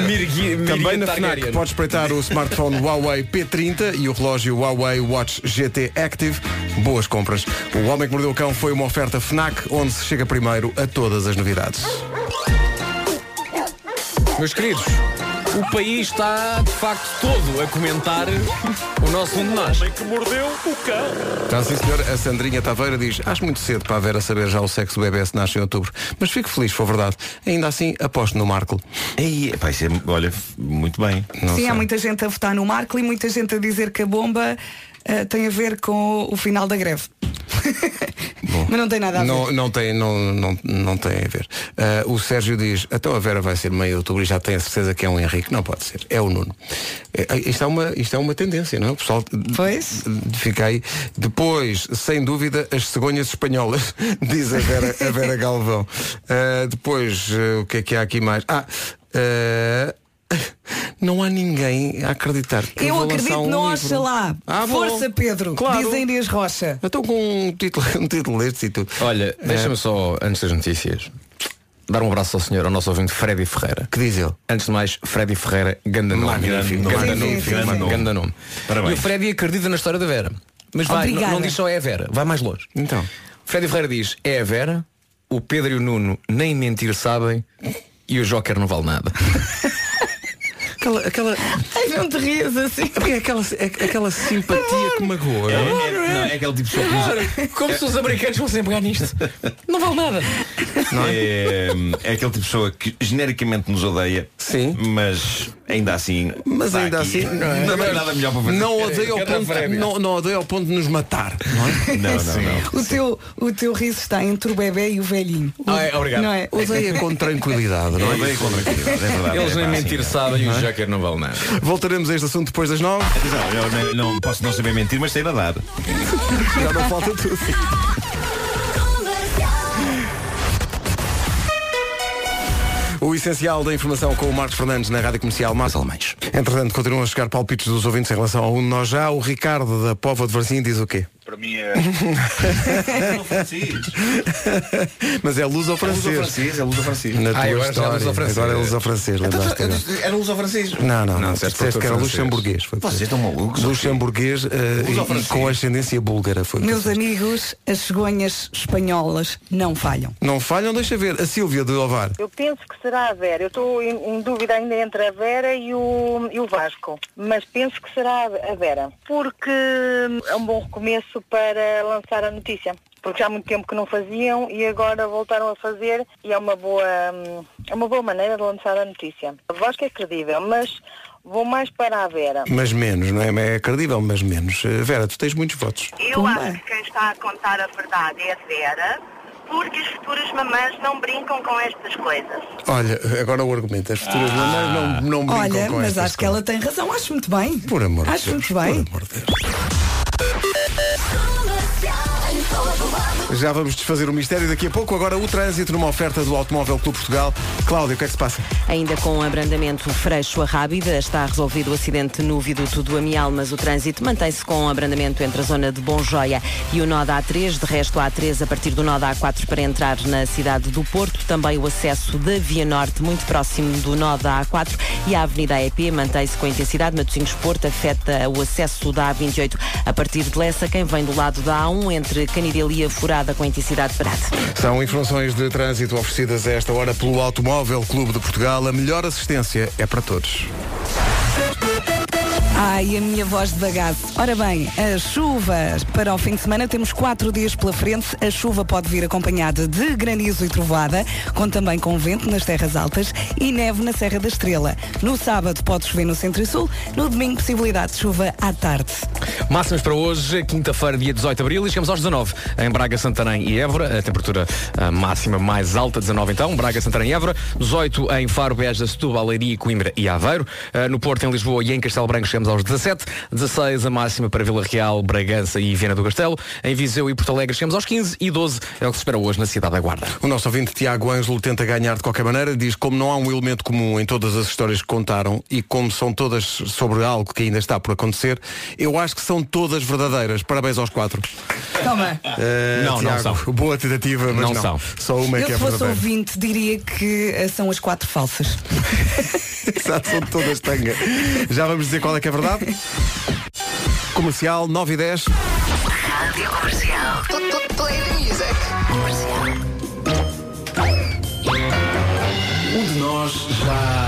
Também na. FNAC podes espreitar o smartphone Huawei P30 e o relógio Huawei Watch GT Active. Boas compras. O Homem que Mordeu o Cão foi uma oferta FNAC, onde se chega primeiro a todas as novidades. Meus queridos, O país está, de facto, todo a comentar o nosso um de nós. que mordeu o cão. Então, sim, senhor, a Sandrinha Taveira diz Acho muito cedo para a Vera saber já o sexo do bebê se nasce em outubro Mas fico feliz, for verdade Ainda assim, aposto no Marco Ei, epá, isso é, olha, muito bem. Sim, há muita gente a votar no Marco e muita gente a dizer que a bomba eh, tem a ver com o final da greve. Mas não tem nada a ver. Não, não, tem, não, não, não tem a ver Ah, O Sérgio diz Então a Vera vai ser meio outubro e já tem a certeza que é um Henrique Não pode ser, é o Nuno É, isto, é uma, isto é uma tendência, não é? O pessoal Pois Fica aí Depois, sem dúvida, as cegonhas espanholas Diz a Vera, a Vera Galvão Ah, Depois, ah, o que é que há aqui mais? Ah, não há ninguém a acreditar que Eu acredito um no. Oxalá. Ah, bom. Força, Pedro. Claro. Diz a Inês Rocha. Eu estou com um título, um título destes e tudo. Olha, É. deixa-me só, antes das notícias, dar um abraço ao senhor, ao nosso ouvinte Freddy Ferreira. Que diz ele? Antes de mais, Freddy Ferreira, ganda nome. Magnífico. Ganda nome, ganda nome. Parabéns. E o Freddy acredita na história da Vera. Mas vai, não, não diz só é a Vera, vai mais longe. Então. Freddy Ferreira diz, é a Vera, o Pedro e o Nuno nem mentir sabem e o Joker não vale nada. Aquela, aquela, Ai, não te rias assim. é aquela, é aquela simpatia que magoa. É, não é? é- não, é aquele tipo de pessoa que Como se os americanos fossem pegar nisto. Não vale nada. é, é aquele tipo de pessoa que genericamente nos odeia, Sim. mas ainda assim. Mas está ainda aqui. assim, não é? Não nada melhor para fazer. Não odeia ao ponto, não, não odeia ao ponto de nos matar, não é? Não, não, não. O teu, o teu riso está entre o bebê e o velhinho. Ah, é, obrigado. Não é? Odeia com tranquilidade, não é? Odeia com tranquilidade, é verdade. Eles é, nem mentir assim, sabem e o Joker não vale nada. Voltaremos a este assunto depois das nove. Atenção, eu não, não posso não saber mentir, mas sei nadar. Já não falta tudo. O essencial da informação com o Marcos Fernandes na Rádio Comercial Mais Alemães. Entretanto, continuam a chegar palpites dos ouvintes em relação ao um de nós já. O Ricardo da Pova de Varzim diz o quê? Para mim é. Mas é luz ao francês. francês, é luz ao francês. Na Ah, tua agora já é história. luz ao francês. Agora é luz ao francês. Era luz ao francês. Não, não, não. disseste Disseste que era francês. luxemburguês. Foi Vocês estão malucos? Luxemburguês eh, Luz e- francês. com ascendência búlgara. Foi Meus amigos, as cegonhas espanholas não falham. Não falham, deixa ver. A Sílvia de Ovar. Eu penso que será a Vera. Eu estou em, em dúvida ainda entre a Vera e o, e o Vasco. Mas penso que será a Vera. Porque é um bom recomeço para lançar a notícia. Porque já há muito tempo que não faziam e agora voltaram a fazer e é uma boa, hum, é uma boa maneira de lançar a notícia. A Vasco é credível, mas vou mais para a Vera. Mas menos, não é? É credível, mas menos. Eh, Vera, tu tens muitos votos. Eu acho que quem está a contar a verdade é a Vera, porque as futuras mamãs não brincam com estas coisas. Olha, agora o argumento. As futuras mamães não, não brincam Olha, com mas estas acho que ela tem razão. Acho muito bem. Por amor de Acho Deus, muito bem. por amor de Deus. Já vamos desfazer o mistério daqui a pouco. Agora o trânsito numa oferta do Automóvel Clube Portugal. Cláudio, o que é que se passa? Ainda com abrandamento freixo a Rábida, está resolvido o acidente no viaduto do Amial, mas o trânsito mantém-se com abrandamento entre a zona de Bonjoia e o nó da A3. De resto, a A3 a partir do nó da A4 para entrar na cidade do Porto. Também o acesso da Via Norte, muito próximo do nó da A4. E a Avenida AEP mantém-se com intensidade. Matosinhos Porto afeta o acesso da A28 a partir de Lessa. Quem vem do lado da A1 entre Canidelo e a Furada com intensidade parada. São informações de trânsito oferecidas a esta hora pelo Automóvel Clube de Portugal. A melhor assistência é para todos. Ai, a minha voz de bagaço. Ora bem, a chuva para o fim de semana temos quatro dias pela frente. A chuva pode vir acompanhada de granizo e trovoada, com também com vento nas terras altas e neve na Serra da Estrela. No sábado pode chover no centro e sul, no domingo possibilidade de chuva à tarde. Máximas para hoje, quinta-feira, dia 18 de abril, e chegamos aos 19 em Braga, Santarém e Évora. A temperatura máxima mais alta, 19 então, Braga, Santarém e Évora. 18 em Faro, Beja, Setúbal, Leiria, Coimbra e Aveiro. Ah, no Porto, em Lisboa e em Castelo Branco chegamos aos 17. 16 a máxima para Vila Real, Bragança e Viana do Castelo. Em Viseu e Porto Alegre chegamos aos 15 e 12 é o que se espera hoje na cidade da Guarda. O nosso ouvinte Tiago Ângelo tenta ganhar de qualquer maneira. Diz como não há um elemento comum em todas as histórias que contaram e como são todas sobre algo que ainda está por acontecer, eu acho que são todas verdadeiras. Parabéns aos quatro. Toma. Eh, Não, não Tiago, são. Boa tentativa, mas Não não. são. Só uma é Eu que é se fosse verdadeira. ouvinte diria que eh, são as quatro falsas. Exato, são todas tanga. Já vamos dizer qual é que é verdade? Comercial 9 e 10. Rádio Comercial. Play the music. Comercial. Um de nós já.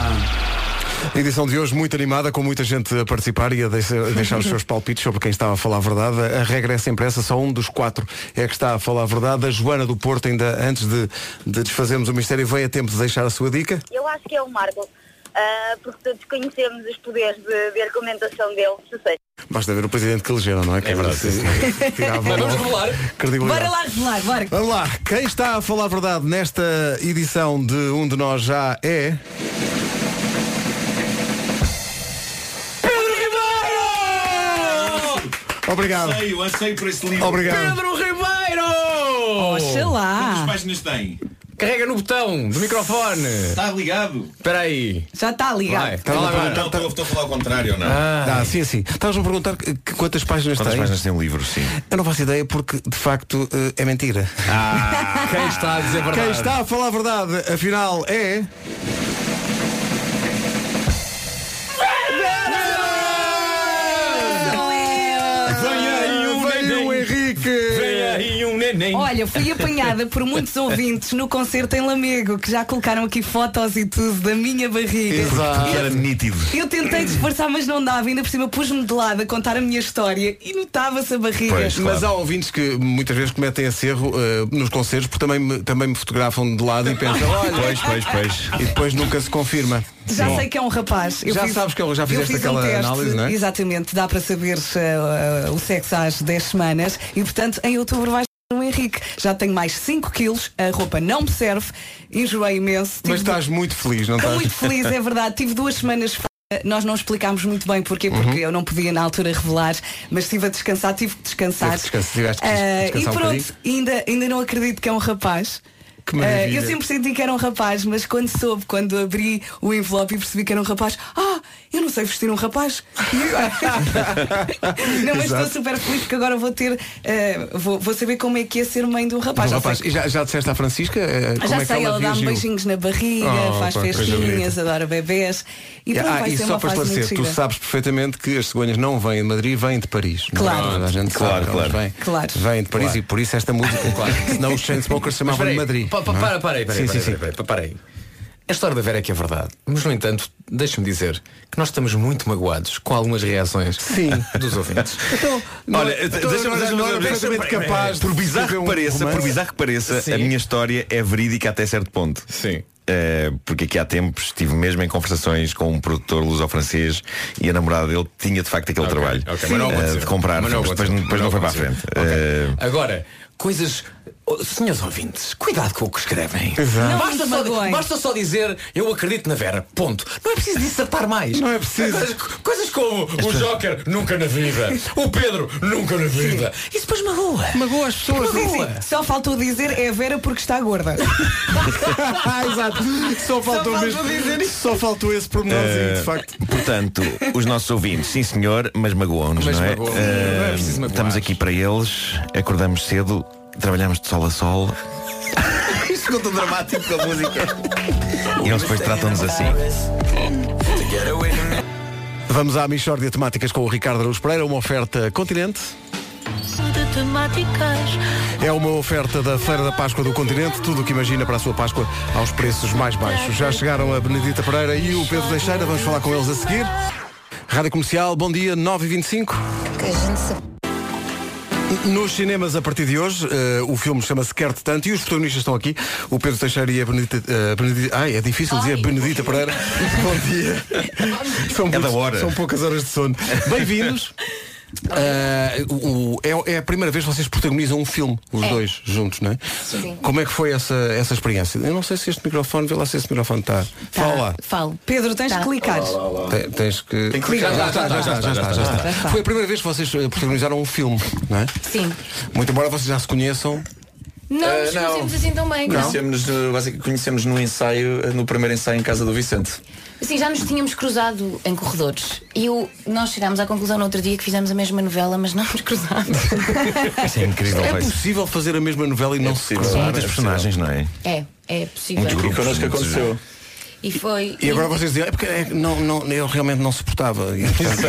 A edição de hoje muito animada, com muita gente a participar e a deixar, a deixar os seus palpites sobre quem estava a falar a verdade. A regra é sempre essa, só um dos quatro é que está a falar a verdade. A Joana do Porto, ainda antes de, de desfazermos o mistério, vem a tempo de deixar a sua dica. Eu acho que é o Marco, ah, porque todos conhecemos os poderes de, de argumentação dele, se sei. Basta ver o presidente que elegeram, não é? É verdade, sim. Vamos revelar. Bora lá revelar, bora. Vamos lá, quem está a falar a verdade nesta edição de Um de Nós Já é. Obrigado. Anseio, anseio por esse livro. Obrigado. Pedro Ribeiro! Oxalá. Quantas páginas tem? Carrega no botão do microfone. Está ligado? Espera aí. Já está ligado. Vai. Estava a perguntar- estou estou a falar ao contrário ou não? Ah, sim, sim. Estavas-me a perguntar que- que quantas páginas Quantas tem? páginas tem o livro, sim? Eu não faço ideia porque, de facto, eh, é mentira. Quem está a dizer a verdade? Quem está a falar a verdade, afinal, é. Olha, fui apanhada por muitos ouvintes no concerto em Lamego, que já colocaram aqui fotos e tudo da minha barriga. Exato. Era nítido. Eu tentei disfarçar, mas não dava. Ainda por cima pus-me de lado a contar a minha história e notava-se a barriga. Pois. Mas Claro. há ouvintes que muitas vezes cometem esse erro eh, nos concertos porque também me, também me fotografam de lado e pensam, olha, Pois, pois, pois. e depois nunca se confirma. Já Sim. sei que é um rapaz. Eu Já fiz- sabes que eu- já eu fizeste fiz aquela um teste, análise, não é? Exatamente, dá para saber eh, o sexo às 10 semanas e portanto em outubro vai ser o Henrique. Já tenho mais 5 quilos, a roupa não me serve, enjoei imenso. Mas estás muito feliz, não Estou estás? muito feliz, é verdade. Tive duas semanas fora. Nós não explicámos muito bem porquê, porque Uhum. eu não podia na altura revelar, mas estive a descansar, tive que descansar. Tive que descansar, tiveste que Ah, descansar e pronto, ainda, ainda não acredito que é um rapaz. Que Ah, maravilha. eu sempre senti que era um rapaz, mas quando soube, quando abri o envelope e percebi que era um rapaz, ah, eu não sei vestir um rapaz. não, mas estou Exato. super feliz porque agora vou ter, ah, vou, vou saber como é que é ser mãe de um rapaz. Um Já rapaz, e já, já disseste à Francisca como já é que sei, ela, ela, dá-me beijinhos na barriga, Oh, faz pá, festinhas, adora bebés. E pronto, Ah, e só para esclarecer, tu sabes perfeitamente que as cegonhas não vêm de Madrid, vêm de Paris. não é? Claro. Toda a gente Claro, sabe que elas claro. Vêm, Claro. vêm de Paris Claro. e por isso esta música, claro. senão os Chainsmokers chamavam de Madrid. pa- pa- não é? Para, para aí, para aí, Sim, para aí, sim. para aí, para aí. A história da Vera é que é verdade. Mas, no entanto, deixa-me dizer que nós estamos muito magoados com algumas reações Sim. dos ouvintes. Então, não- Olha, então, deixa-me não- não era deixa-me- perfeitamente capaz Por de bizarro que um pareça, por romance. bizarro que pareça, Sim. a minha história é verídica até certo ponto. Sim. Eh, porque aqui há tempos estive mesmo em conversações com um produtor luso-francês e a namorada dele tinha de facto aquele Ok, trabalho ok, mas não eh, aconteceu. de comprar, Mas não depois, aconteceu. depois não Mas foi para a frente. Eh, Agora, coisas. Oh, Senhores ouvintes, cuidado com o que escrevem. Não Basta só, basta só dizer eu acredito na Vera. Ponto. Não é preciso dissertar mais. Não é preciso. Coisas, coisas como o Joker nunca na vida. O Pedro nunca na vida. Isso depois magoa. Magoa as pessoas. Sim, sim. Só faltou dizer é a Vera porque está gorda. Ah, Exato. Só faltou, faltou mesmo, dizer só faltou esse pormenorzinho, eh, de facto. portanto, os nossos ouvintes, sim senhor, mas magoam-nos, Mas não é? Eh, não é preciso magoar. estamos aqui para eles, acordamos cedo, trabalhamos de sol a sol. Isto ficou tão dramático com a música. E eles depois tratam-nos assim. Vamos à Michórdia Temáticas com o Ricardo Araújo Pereira, uma oferta Continente. de temáticas. É uma oferta da Feira da Páscoa do Continente, tudo o que imagina para a sua Páscoa aos preços mais baixos. Já chegaram a Benedita Pereira e o Pedro Teixeira, vamos falar com eles a seguir. Rádio Comercial, bom dia, 9h25. Nos cinemas a partir de hoje, eh, o filme chama-se Quer-te Tanto e os protagonistas estão aqui, o Pedro Teixeira e a Benedita, eh, Benedita ai, é difícil dizer Benedita Pereira. Bom dia. São, É hora. são poucas horas de sono. Bem-vindos. Eh, o- é, é a primeira vez que vocês protagonizam um filme, os É. dois juntos, não é? Sim. Como é que foi essa, essa experiência? Eu não sei se este microfone, vê lá se este microfone está. Fala lá. Falo. Pedro, tens Tá. que clicar. Te- Tens que. Tem que clicar. Já Já está, já está, está, já está, já está. Já está. Foi a primeira vez que vocês eh, protagonizaram um filme, não é? Sim. Muito embora vocês já se conheçam. Não Ah, nos não. conhecemos assim tão bem, não. Conhecemos, basicamente, conhecemos no ensaio, no primeiro ensaio em casa do Vicente. Assim, já nos tínhamos cruzado em corredores. E o- nós chegámos à conclusão no outro dia que fizemos a mesma novela, mas não nos cruzámos. Isso é incrível. É possível fazer a mesma novela e não se cruzar? Muitas personagens, não é? é, é possível. Muitos E connosco aconteceu. E foi. E agora vocês dizem, é porque é não, não, eu realmente não suportava. E, portanto,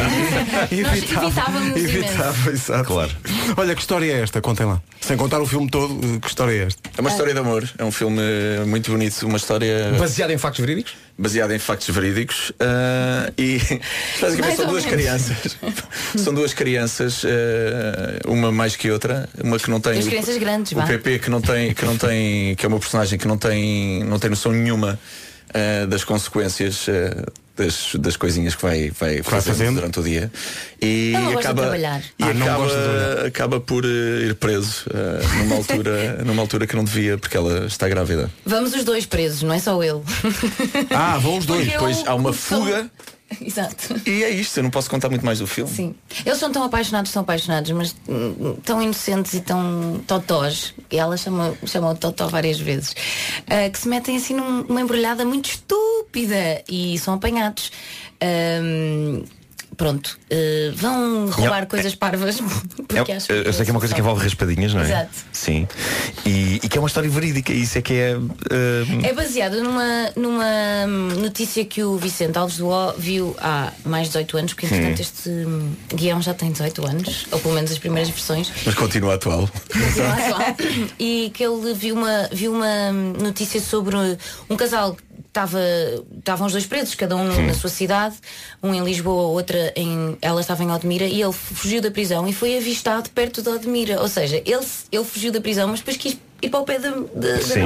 Nós evitávamos evitava, exato. Claro. Olha, que história é esta? Contem lá. Sem contar o filme todo, eh, que história é esta? É uma história de amor, é um filme muito bonito, uma história. Baseado em factos verídicos? Baseado em factos verídicos. ah, e basicamente são duas menos. crianças. são duas crianças, ah, uma mais que outra, uma que não tem. Duas o- crianças grandes, o vá. PP que não tem, que não tem, que é uma personagem que não tem, não tem noção nenhuma ah, das consequências. ah, das, das coisinhas que vai, vai fazendo, fazendo. durante o dia e acaba, e Ah, acaba, gosta de trabalhar. acaba por eh, ir preso eh, numa altura numa altura que não devia porque ela está grávida Vamos os dois presos, não é só ele. Ah, vão os dois. Porque depois ele- há uma fuga Exato. e é isto eu não posso contar muito mais do filme Sim. Eles são tão apaixonados, tão apaixonados, mas hum, tão inocentes e tão totós, e ela chama, o totó várias vezes, ah, que se metem assim num- numa embrulhada muito estúpida e são apanhados. Ahm, pronto, eh, vão roubar Não, coisas parvas. Porque É- acho eu sei que é uma coisa que envolve raspadinhas, não é? Exato. Sim. E, e que é uma história verídica, isso é que é. eh, É baseado numa, numa notícia que o Vicente Alves do O viu há mais de 18 anos, porque entretanto Hum. este hum, guião já tem 18 anos, ou pelo menos as primeiras versões. mas continua atual Continua atual. e que ele viu uma, viu uma notícia sobre um casal que estava estavam os dois presos, cada um na sua cidade, um em Lisboa, outra em. Ela estava em Odmira e ele fugiu da prisão e foi avistado perto de Odmira. Ou seja, ele, ele fugiu da prisão, mas depois quis ir para o pé da, da, da Sim.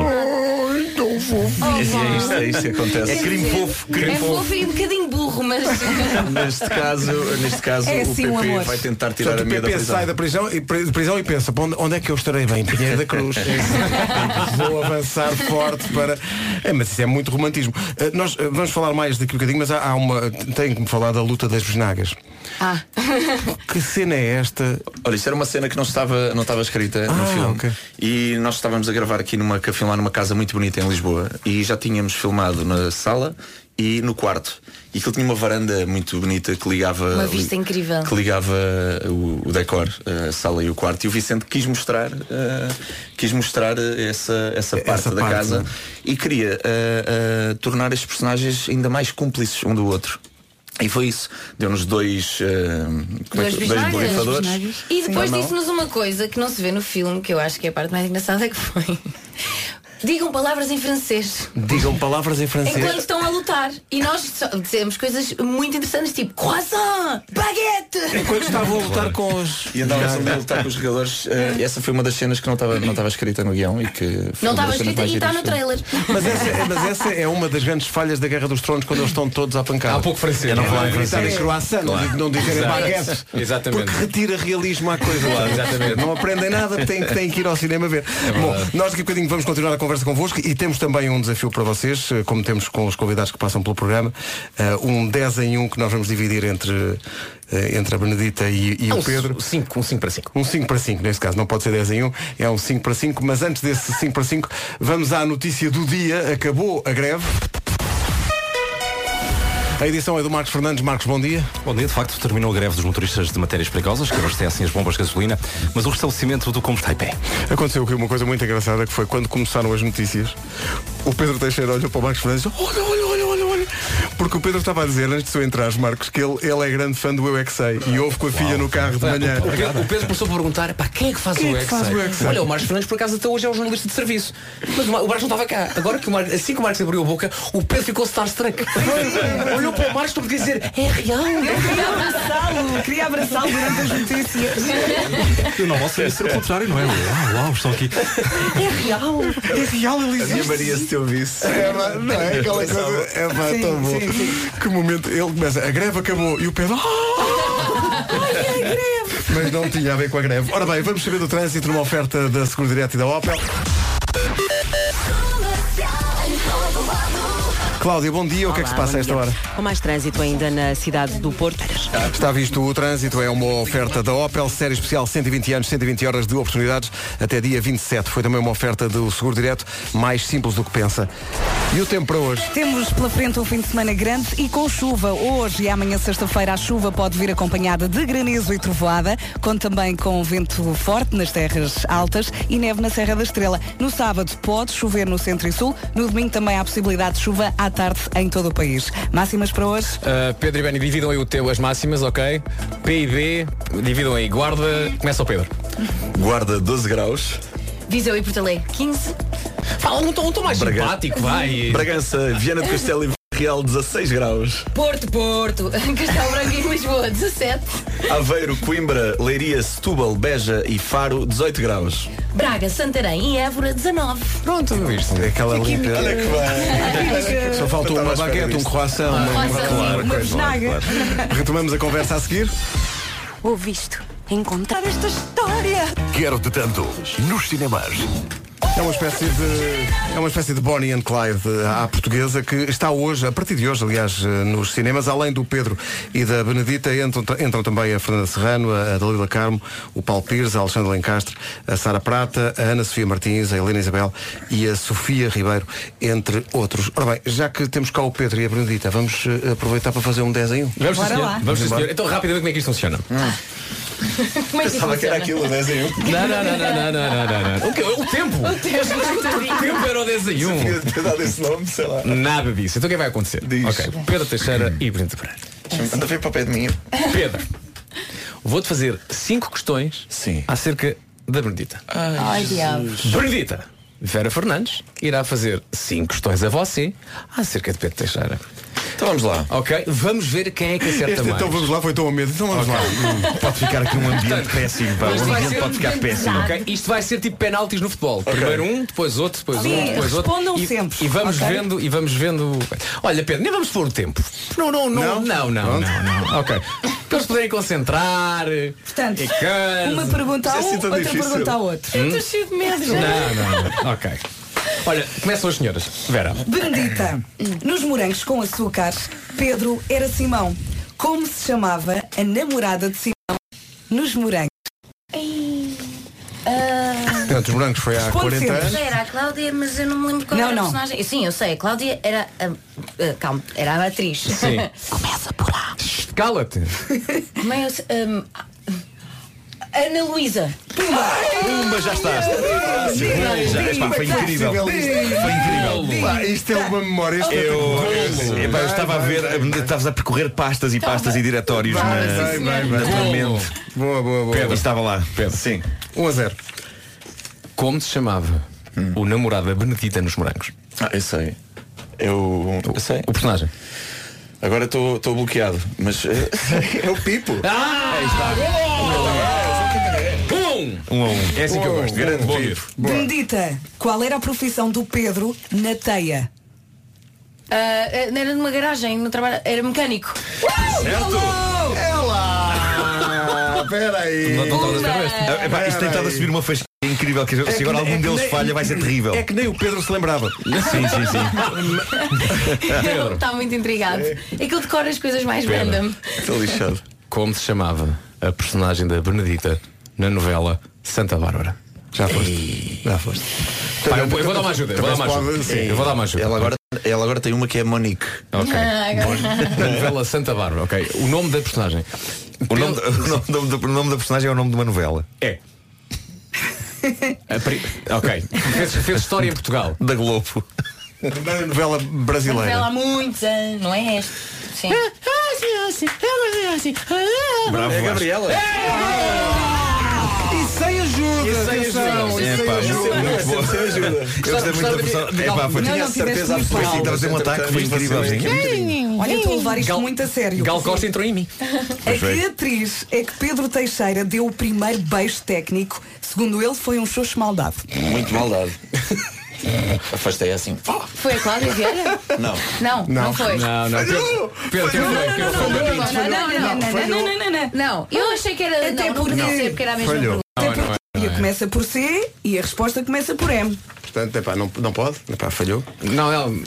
tão fofo. Oh, é, é isto, é isto que acontece É crime fofo, crime É fofo e um bocadinho burro, mas. neste caso neste caso É o assim o PP amor. vai tentar tirar Portanto, a meia da prisão sai da prisão e, pri- prisão e pensa, "Bom, onde é que eu estarei bem? Pinheiro da Cruz. Vou avançar forte para. É, mas isso é muito romantismo. Eh, nós eh, vamos falar mais daqui a um bocadinho, mas há, há uma. Tenho que me falar da luta das besnagas. Ah. Que cena é esta? Olha, isto era uma cena que não estava, não estava escrita no Ah, filme. ok. E nós estávamos a gravar aqui numa, a filmar numa casa muito bonita em Lisboa e já tínhamos filmado na sala e no quarto. E aquilo tinha uma varanda muito bonita que ligava. Uma vista incrível. Que ligava o, o decor, a sala e o quarto. E o Vicente quis mostrar, eh, quis mostrar essa, essa parte da parte, casa né? e queria eh, eh, tornar estes personagens ainda mais cúmplices um do outro. E foi isso. Deu-nos dois, eh, como é Dois bisnagas. borrifadores. E depois disse-nos uma coisa que não se vê no filme, que eu acho que é a parte mais engraçada que foi. Digam palavras em francês. Digam palavras em francês. Enquanto estão a lutar. E nós dizemos coisas muito interessantes, tipo croissant, baguete. Enquanto estavam a lutar com os. E andávamos ali a lutar com os jogadores. eh, e essa foi uma das cenas que não estava não estava escrita no guião e que foi Não estava escrita e está no trailer. Mas essa, é- mas essa é uma das grandes falhas da Guerra dos Tronos quando eles estão todos à pancada. Há pouco francês. Eu não falar em É, francês. é. croissant, não Claro. digo- não dizerem baguete. Exatamente. Porque retira realismo à coisa. Claro, exatamente. Não aprendem nada, têm, têm que ir ao cinema ver. Bom, nós daqui a bocadinho vamos continuar a conversa convosco e temos também um desafio para vocês, eh, como temos com os convidados que passam pelo programa, eh, um 10 em 1 que nós vamos dividir entre, eh, entre a Benedita e, e Ah, o Pedro. cinco, um 5 para 5. Um 5 para 5, neste caso, não pode ser 10 em 1, é um 5 para 5, mas antes desse 5 para 5, vamos à notícia do dia, acabou a greve. A edição é do Marcos Fernandes. Marcos, bom dia. Bom dia, de facto, terminou a greve dos motoristas de matérias perigosas que abastecem as bombas de gasolina, mas o restabelecimento do combustível pé. Aconteceu aqui uma coisa muito engraçada que foi quando começaram as notícias, o Pedro Teixeira olhou para o Marcos Fernandes e disse, olha, olha, olha. Porque o Pedro estava a dizer, antes de tu entrar, Marcos, que ele, ele é grande fã do Eu É Que Sei e ouve com a filha no carro de manhã. O Pedro, o Pedro começou a perguntar, pá, quem é que faz Quem o é que faz o Excel? Olha, o Marcos Fernandes por acaso até hoje é o jornalista de serviço. Mas o Mar- o Marcos não estava cá. Agora que o Marcos, assim que o Marcos abriu a boca, o Pedro ficou starstruck. Olhou para o Marcos para dizer, é real. Eu queria abraçá-lo, queria abraçá-lo durante as notícias. Eu não posso ser o contrário, não é? Uau, uau, estão aqui. É real, é real, ele A existe. Maria se te ouvisse. É, não é aquela coisa. É Sim, tão bom. sim, sim. Que momento. Ele começa, a greve acabou e o Pedro. Mas não tinha a ver com a greve. Ora bem, vamos saber do trânsito numa oferta da Seguro Direto e da Opel. Cláudia, bom dia. O que é que se Olá, passa a esta dia. hora? Com mais trânsito ainda na cidade do Porto. Está visto o trânsito, é uma oferta da Opel, série especial 120 anos, 120 horas de oportunidades até dia 27. Foi também uma oferta do Seguro Direto, mais simples do que pensa. E o tempo para hoje? Temos pela frente um fim de semana grande e com chuva. Hoje e amanhã sexta-feira a chuva pode vir acompanhada de granizo e trovoada, com também com vento forte nas terras altas e neve na Serra da Estrela. No sábado pode chover no centro e sul, no domingo também há possibilidade de chuva à tarde em todo o país. Máximas para hoje? Uh, Pedro e Beni, dividam aí o teu, as máximas, ok? PIB, dividam aí. Guarda, começa o Pedro. Guarda 12 graus. Viseu e Porto Alegre 15. Fala um tom, um tom mais Braga- simpático, vai. Bragança, Viana do Castelo e Real 16 graus. Porto, Porto. Castelo Branco e Lisboa 17. Aveiro, Coimbra, Leiria, Setúbal, Beja e Faro 18 graus. Braga, Santarém e Évora 19. Pronto, viste? É aquela limpeza. Olha que bem. Só falta uma baguete, um croissant, uma, Croissant, claro, uma claro, claro. Retomamos a conversa a seguir. Ouviste? Encontrar Esta história! Quero-te tanto. Nos cinemas. É uma espécie de é uma espécie de Bonnie and Clyde eh, à portuguesa que está hoje, a partir de hoje, aliás, eh, nos cinemas, além do Pedro e da Benedita, entram, entram também a Fernanda Serrano, a Dalila Carmo, o Paulo Pires, a Alexandre Lencastre, a Sara Prata, a Ana Sofia Martins, a Helena Isabel e a Sofia Ribeiro, entre outros. Ora bem, já que temos cá o Pedro e a Benedita, vamos eh, aproveitar para fazer um 10 em 1. Vamos, Bora senhor. lá. Vamos, embora. senhor. Então, rapidamente, como é que isto funciona? Como é que Pensava que era aquilo, 10 em 1. Não, não, não, não, não, não, não, não. O, quê? o tempo? O tempo, o tempo era o 10 em 1. Podia ter dado esse nome, sei lá. Nada disso. Então o que é que vai acontecer? Diz. Ok. Pedro Teixeira e Benedita Pereira. Anda a ver para o pé de mim. Pedro, vou-te fazer cinco questões Sim. acerca da Benedita. Ai, diabo. Benedita, Vera Fernandes irá fazer cinco questões a você acerca de Pedro Teixeira. Então vamos lá. Ok? Vamos ver quem é que acerta Este, mais. então vamos lá, foi tão a medo. Então vamos lá. Pode ficar aqui um ambiente péssimo. Pá. isto O vai ambiente ser- pode ficar péssimo. Ok, Isto vai ser tipo penaltis no futebol. Primeiro um, depois outro, depois um, Sim, depois outro. respondam E, sempre, e vamos ok? vendo, e vamos vendo. Olha, Pedro, nem vamos pôr o tempo. Não, não, não, não, não, não, não. Ok. Para eles poderem concentrar. Portanto, e uma pergunta a Isso é um, assim tão outra difícil. pergunta a outro. Eu estou cheio de medo. Não, não, não. Ok. Olha, começam as senhoras. Vera. Benedita, nos morangos com açúcar, Pedro era Simão. Como se chamava a namorada de Simão nos morangos? Portanto, os morangos foi há Responde 40 sempre. anos. Era a Cláudia, mas eu não me lembro qual Não, era não. a personagem. Sim, eu sei, a Cláudia era a. a- calma, era a atriz. Sim. Começa por lá. Cala-te. Como é que um, Ana Luísa. Pumba, já está. Já, epá, foi incrível. Foi incrível. Pá, isto é uma memória. Isto é Eu, epá, eu estava a ver, estavas a percorrer pastas e pastas e diretórios na, Vai, vai, vai, na tua vai. mente. Boa, boa, boa. E estava lá. Pedro. Sim. 1 a 0. Como se chamava o namorado da Benedita nos morangos? Ah, eu sei. Eu, eu sei. O personagem. Agora estou bloqueado, mas eh, É o Pipo. Um! Um a um. É assim que eu gosto. Grande Bom Pipo. Benedita, qual era a profissão do Pedro na teia? Ah, era numa garagem, no trabalho, era mecânico. É lá. Espera aí. Não. Epá, isto tem estado a subir uma fasquia incrível que se agora algum deles falha vai ser terrível. É que nem o Pedro se lembrava. Sim, sim, sim. Está muito intrigado. É que ele decora as coisas mais Pedro. random. estou lixado. Como se chamava a personagem da Benedita na novela Santa Bárbara? Já foste. Já foste. Pá, eu, eu vou dar uma ajuda. Eu vou dar uma ajuda. pode- sim. Eu vou dar uma ajuda. Ela agora, ela agora tem uma que é Monique. Ok. Ah, novela Santa Bárbara, ok. O nome da personagem. O nome, da- o nome da- o nome da personagem é o nome de uma novela. É. Pri- Ok. Fez, fez história em Portugal. Da Globo. Na novela brasileira. Novela há muitos anos, não é este? Sim. Bravo, É a. Gabriela. E sem ajuda. E sem atenção, ajuda. e É sem pá, ajuda. muito, bom. Eu gostei muito da versão. É pá, foi Não, tinha não, certeza absoluta estavas a ter um ataque, foi incrível. Olha, estou a levar isto muito a sério. Gal Costa entrou em mim. A que atriz é que Pedro Teixeira deu o primeiro beijo técnico? Segundo ele, foi um xoxo maldade. Muito maldade. Afastei assim. Foi a Cláudia Vieira? Não. Não, não, foi. Não, não. Pedro, Pedro quem foi? Quem foi? Não, não, não, não, não, não, não, não, não. Não, eu achei que era. Até Não, não porque- podia ser porque era a mesma Falhou. pergunta. Até Não, não porque é, não a é. começa por C e a resposta começa por M. Portanto, epá, não, não pode. Epá, falhou. Não, não.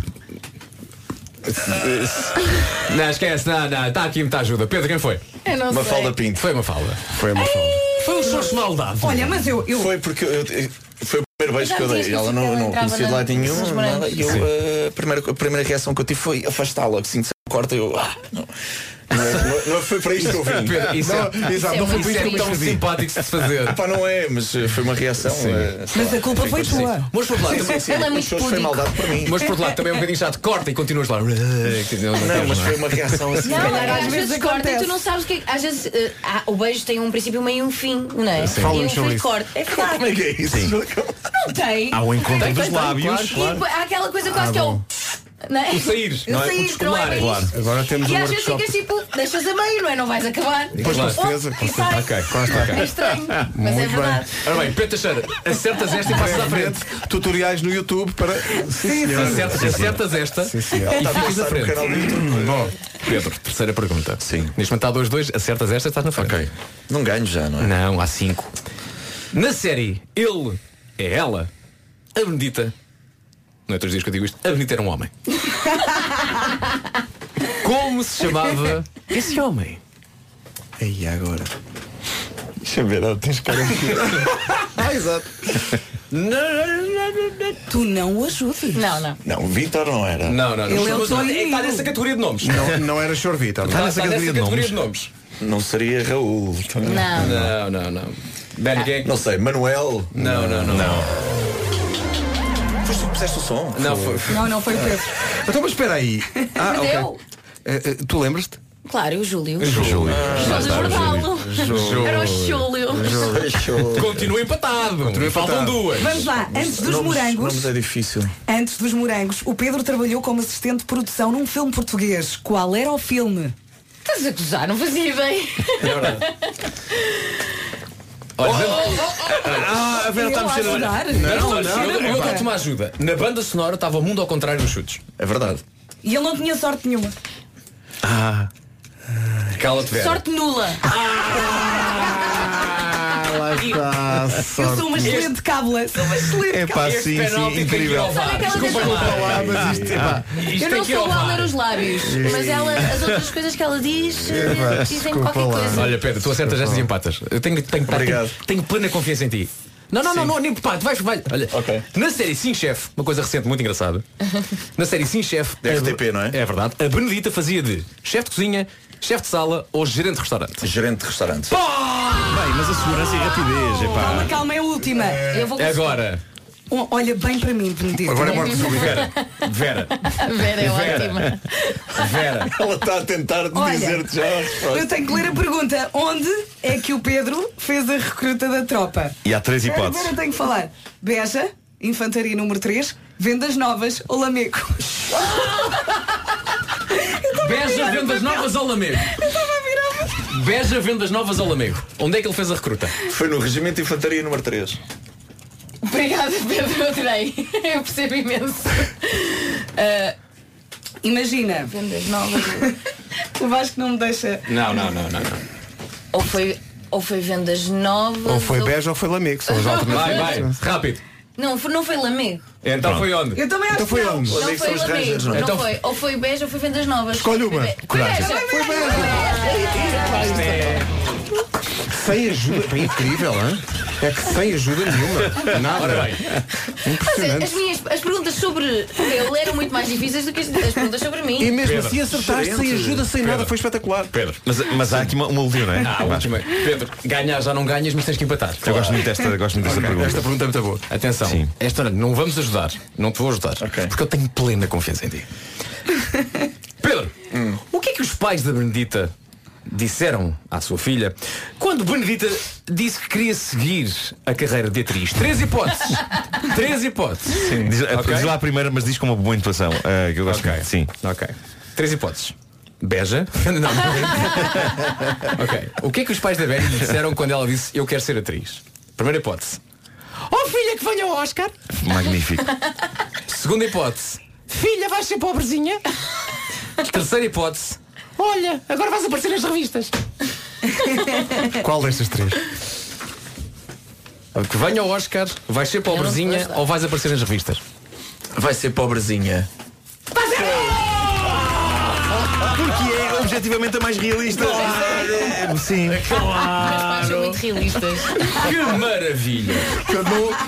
Não, esquece, não, não, está aqui muita ajuda. Pedro, quem foi? Eu não Uma sei. falda pinto. Foi uma falda. Foi uma falda. Foi um xoxo maldade. Olha, mas eu. eu Foi porque eu, eu- foi o primeiro beijo Já que eu dei. Ela não, ela não entrava conhecia de na- lado nenhum. Nada, e eu, eh, a, primeira, a primeira reação que eu tive foi afastá-la. Assim que se corta, eu. Ah, não. Não, não foi para isto que eu vim. Pedro, isso é- Não, exato, não foi para isto é que eu tão simpático de se fazer. Pá, não é, mas foi uma reação. sei Mas lá, a culpa foi assim. tua. Mas por outro lado, Sim, sim, sim. Ele é muito foi maldade para mim. mas por outro lado também é um bocadinho chato. Corta e continuas lá. Não, mas foi uma reação assim. Não, calhar é às às vezes vezes corta e tu não sabes o que é. Às vezes há- o beijo tem um princípio, meio e um fim, não é? Sim. E um fim corta. É verdade. Como é que é isso? Não tem. Há o encontro dos lábios. claro, E há aquela coisa quase que é o. Não é? O saíres, O não é? O sair, não é descolar, bem claro. Agora temos E um às vezes ficas tipo, deixas a meio, não é? Não vais acabar. Pois, com Oh, certeza, com e certeza. Ok, ok. É estranho, mas é Muito bem. verdade. Ora bem, Pedro Teixeira, acertas esta e passas à frente. Tutoriais no YouTube para. Sim, senhor. Acertas, acertas esta Sim, senhor. e ficas no frente. canal do YouTube. Bom, Pedro, terceira pergunta. Sim. Neste momento está 2-2, acertas esta, estás na frente. Ok. Não ganho já, não é? Não, há 5. Na série Ele é Ela, a Benedita. Não é todos os dias que eu digo isto, a Benedita era um homem. Como se chamava esse homem? E agora? Deixa eu ver, não, tens cara Ah, exato. Tu não o ajudes. Não, não. Não, o Vítor não era. Não, não, não. Ele é o Mas está nessa categoria de nomes. Não, não era Chorvita. Está, Não. nessa categoria, de, nomes. Não seria Raul. também. Não. Não, não, não. Ben, quem? Não sei, Manuel. Não, não, não. Foste puseste o som? Não, foi. Não, não foi o Pedro. Então, mas espera aí. Ah, ok. Eu? Eh, eh, tu lembras-te? Claro, o Júlio. Júlio. Júlio Bordalo. Júlio. Era o Júlio. Continua empatado. Faltam empatado. duas. Vamos lá, antes dos morangos. Nomes é difícil. Antes dos morangos, o Pedro trabalhou como assistente de produção num filme português. Qual era o filme? Estás a gozar, não fazia ideia. Olha, Ah, a Vera está a mexer. ajudar? não, não, não, eu, dou-te uma ajuda. Na banda sonora estava o mundo ao contrário dos chutes. É verdade. E ele não tinha sorte nenhuma. Ah, Cala-te, Vera. Sorte nula. Lá está. Eu sou uma excelente cábula. Sou uma excelente É pá, sim, sim, incrível. Desculpa lá. Ah, mas isto, epá, Isto Eu não sou boa a ler os lábios, mas ela, as outras coisas que ela diz eh, dizem qualquer lá. coisa. Olha, Pedro, tu acertas estas empatas. Eu tenho, tenho, tenho plena confiança em ti. Não, não, não, não, nem pá, tu vais, vai. Olha, Ok. na série Sim Chef, uma coisa recente muito engraçada. Na série Sim Chef, Da RTP, não é? É verdade. A Benedita fazia de chefe de cozinha, chefe de sala ou gerente de restaurante. gerente de restaurante. Bem, mas a segurança e a rapidez, é Calma, pá. calma, é a última. Eu vou É agora. Olha bem para mim, Benedito. Agora é morte súbita. Vera. Vera. Vera é Vera. ótima. Vera. Ela está a tentar Olha, dizer-te já a resposta. Eu tenho que ler a pergunta. Onde é que o Pedro fez a recruta da tropa? E há três Agora hipóteses. eu tenho que falar. Beja, Infantaria número 3, Vendas Novas ou Lamego. Beja vendas novas ao Lamego. Beja vendas novas ao Lamego. Onde é que ele fez a recruta? Foi no Regimento de Infantaria número 3. Obrigada, Pedro, eu adorei. Eu percebo imenso. Ah, Imagina. vendas novas. O Vasco não me deixa. Não, não, não, não. não. Ou foi, ou foi vendas novas. Ou foi Beja ou foi Lamego, são as Vai, alternativas. vai, rápido. Não, foi- não foi Lamego. Então foi onde? Eu também acho Então foi que não. onde? Não é que foi Lamego. Rangers, não? Não Então- foi. Ou foi Beja ou foi vendas novas. Escolhe uma. Foi Foi. Beja. Sem ajuda. Incrível, hein? É que sem ajuda nenhuma. Nada. Bem. Mas, as, Impressionante. minhas, as perguntas sobre ele eram muito mais difíceis do que as, as perguntas sobre mim. E mesmo Pedro. assim acertaste sem ajuda, sem nada, foi espetacular. Pedro. Mas, mas há aqui uma, uma última, não é? Ah, última. Pedro, ganhar já não ganhas, mas tens que empatar. Eu gosto muito desta, gosto muito desta pergunta. Esta pergunta é muito boa. Atenção, Sim. esta não vamos ajudar, não te vou ajudar, porque eu tenho plena confiança em ti. Pedro, o que é que os pais da Benedita disseram à sua filha quando Benedita disse que queria seguir a carreira de atriz? Três hipóteses. Três hipóteses. Sim, diz, Ok? diz lá a primeira, mas diz com uma boa intuação. ah, que eu gosto Ok. muito. Sim. Ok. Três hipóteses. Beja. Não. ok. O que é que os pais da lhe disseram quando ela disse eu quero ser atriz? Primeira hipótese. Oh filha que venha ao Oscar. Magnífico. Segunda hipótese. Filha, vais ser pobrezinha. Terceira hipótese. Olha, agora vais aparecer nas revistas. Qual destas três? Que venha ao Oscar, vais ser pobrezinha ou vais aparecer nas revistas? Vai ser pobrezinha. Porque é objetivamente a mais realista. Sim. Mas pais são muito realistas. Que maravilha!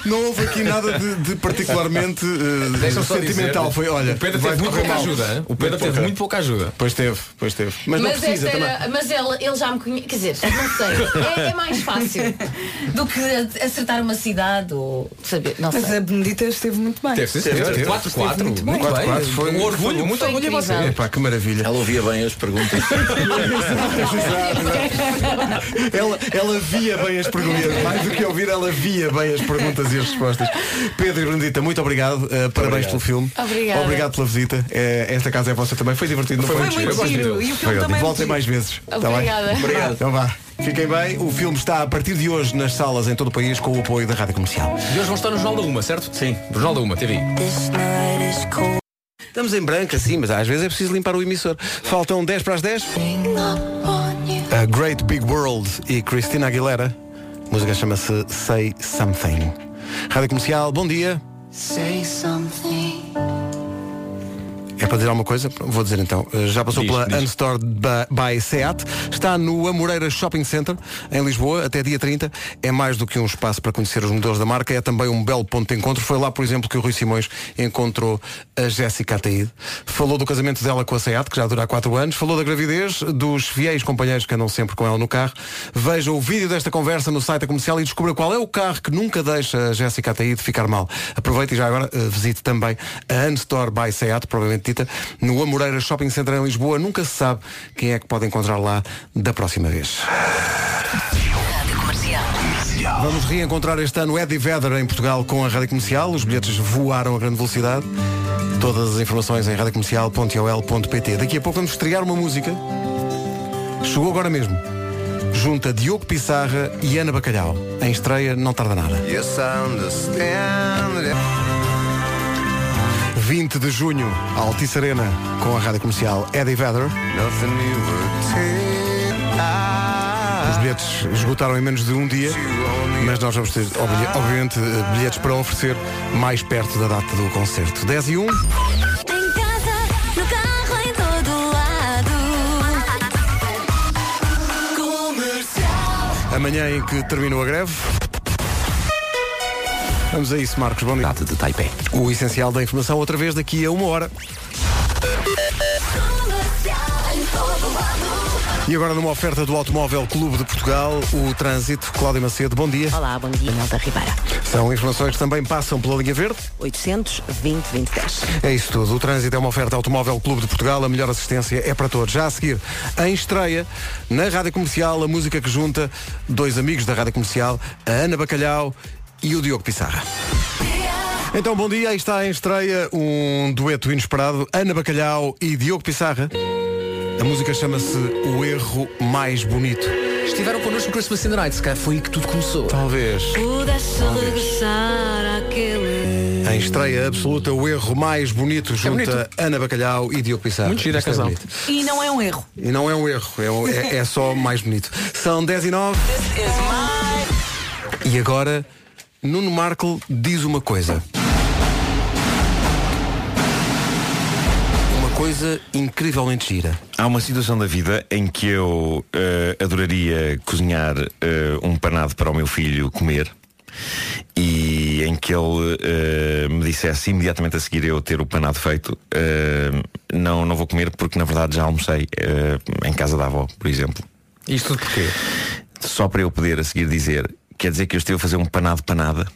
Não, não houve aqui nada de, de particularmente só sentimental. dizer, Foi, olha, o Pedro teve muito pouca mal. ajuda. hein? O Pedro teve pouca. muito pouca ajuda. Pois teve, pois teve. Mas, não precisa esta também. era- mas ele, ele já me conhece. Quer dizer, não sei. É, é mais fácil do que acertar uma cidade ou saber. Não Mas sei. a Benedita esteve muito bem. Teve. Teve, teve. 4-4. Muito bem. Quatro, quatro, foi- Um orgulho, foi- muito foi orgulho a você. Epá, que maravilha. Ela ouvia bem as perguntas. Ela, ela via bem as perguntas. Mais do que ouvir, ela via bem as perguntas e as respostas. Pedro e Benedita, muito obrigado. Uh, parabéns pelo filme. Obrigada. Obrigado pela visita. Eh, esta casa é vossa também. Foi divertido, não foi? Foi muito Eu giro. E o filme Foi também Voltem muito mais vezes. Tá? Obrigada. Obrigado. Então vá. Fiquem bem. O filme está a partir de hoje nas salas em todo o país com o apoio da Rádio Comercial. E hoje vamos estar no Jornal da Uma, certo? Sim. No Jornal da Uma, TV. Estamos em branca, sim, mas às vezes é preciso limpar o emissor. Faltam 10 para as 10. A Great Big World e Christina Aguilera. A música chama-se Say Something. Rádio Comercial, bom dia. Say something. É para dizer alguma coisa? Vou dizer então. Uh, Já passou Diz, pela diz. Unstore by- Seat. Está no Amoreira Shopping Center, em Lisboa, até dia 30. É mais do que um espaço para conhecer os motores da marca, é também um belo ponto de encontro. Foi lá, por exemplo, que o Rui Simões encontrou a Jéssica Ataíde. Falou do casamento dela com a Seat, que já dura há 4 anos. Falou da gravidez, dos fiéis companheiros que andam sempre com ela no carro. Veja o vídeo desta conversa no site da comercial e descubra qual é o carro que nunca deixa a Jéssica Ataíde ficar mal. Aproveite e já agora eh, visite também a Unstore by Seat, provavelmente dita, no Amoreira Shopping Center em Lisboa. Nunca se sabe quem é que pode encontrar lá da próxima vez. Vamos reencontrar este ano Eddie Vedder em Portugal com a Rádio Comercial. Os bilhetes voaram a grande velocidade. Todas as informações em radiocomercial.ol.pt. Daqui a pouco vamos estrear uma música. Chegou agora mesmo. Junta Diogo Pissarra e Ana Bacalhau. Em estreia não tarda nada. 20 de junho, Altice Arena, com a Rádio Comercial Eddie Vedder. Os bilhetes esgotaram em menos de um dia, mas nós vamos ter, obvi- obviamente, eh, bilhetes para oferecer mais perto da data do concerto. 10 e 1. Em casa, no carro, em todo lado. Comercial. Amanhã em que terminou a greve. Vamos a isso, Marcos. Bom dia. Data de Taipei. O essencial da informação outra vez daqui a uma hora. E agora numa oferta do Automóvel Clube de Portugal, o Trânsito, Cláudia Macedo, bom dia. Olá, bom dia, Nelda Ribeira. São informações que também passam pela linha verde. 820 2010. É isso tudo. O trânsito é uma oferta Automóvel Clube de Portugal. A melhor assistência é para todos. Já a seguir, em estreia, na Rádio Comercial, a música que junta dois amigos da Rádio Comercial, a Ana Bacalhau e o Diogo Pissarra. Então, bom dia. Aí está em estreia um dueto inesperado. Ana Bacalhau e Diogo Pissarra. A música chama-se O Erro Mais Bonito. Estiveram connosco no Christmas in the Night, se calhar foi aí que tudo começou. Talvez. Pudesse regressar àquele. Em estreia absoluta, o erro mais bonito junta bonito. Ana Bacalhau e Diogo Pissarra. Muito giro a Isto é casal. bonito. E não é um erro. E não é um erro, é, um- é- é só mais bonito. São 10 e 9. E agora, Nuno Marco diz uma coisa. Uma coisa incrivelmente gira. Há uma situação da vida em que eu eh, adoraria cozinhar eh, um panado para o meu filho comer e em que ele eh, me dissesse imediatamente a seguir eu ter o panado feito eh, não, não vou comer porque na verdade já almocei eh, em casa da avó, por exemplo. Isto tudo porquê? Só para eu poder a seguir dizer quer dizer que eu estive a fazer um panado panada?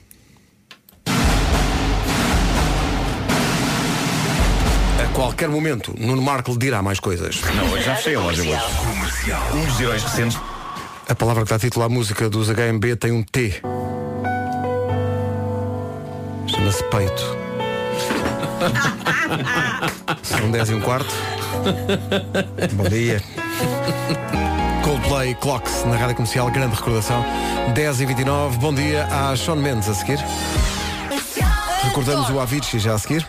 A qualquer momento, Nuno Marco dirá mais coisas. Não, eu já fechei a loja hoje. Um dos heróis recentes A palavra que está a titular a música dos HMB tem um T. Chama-se peito. São 10 e um quarto. Bom dia. Coldplay Clocks na rádio comercial, grande recordação. 10 e 29 bom dia a Sean Mendes a seguir. Recordamos o Avicii já a seguir.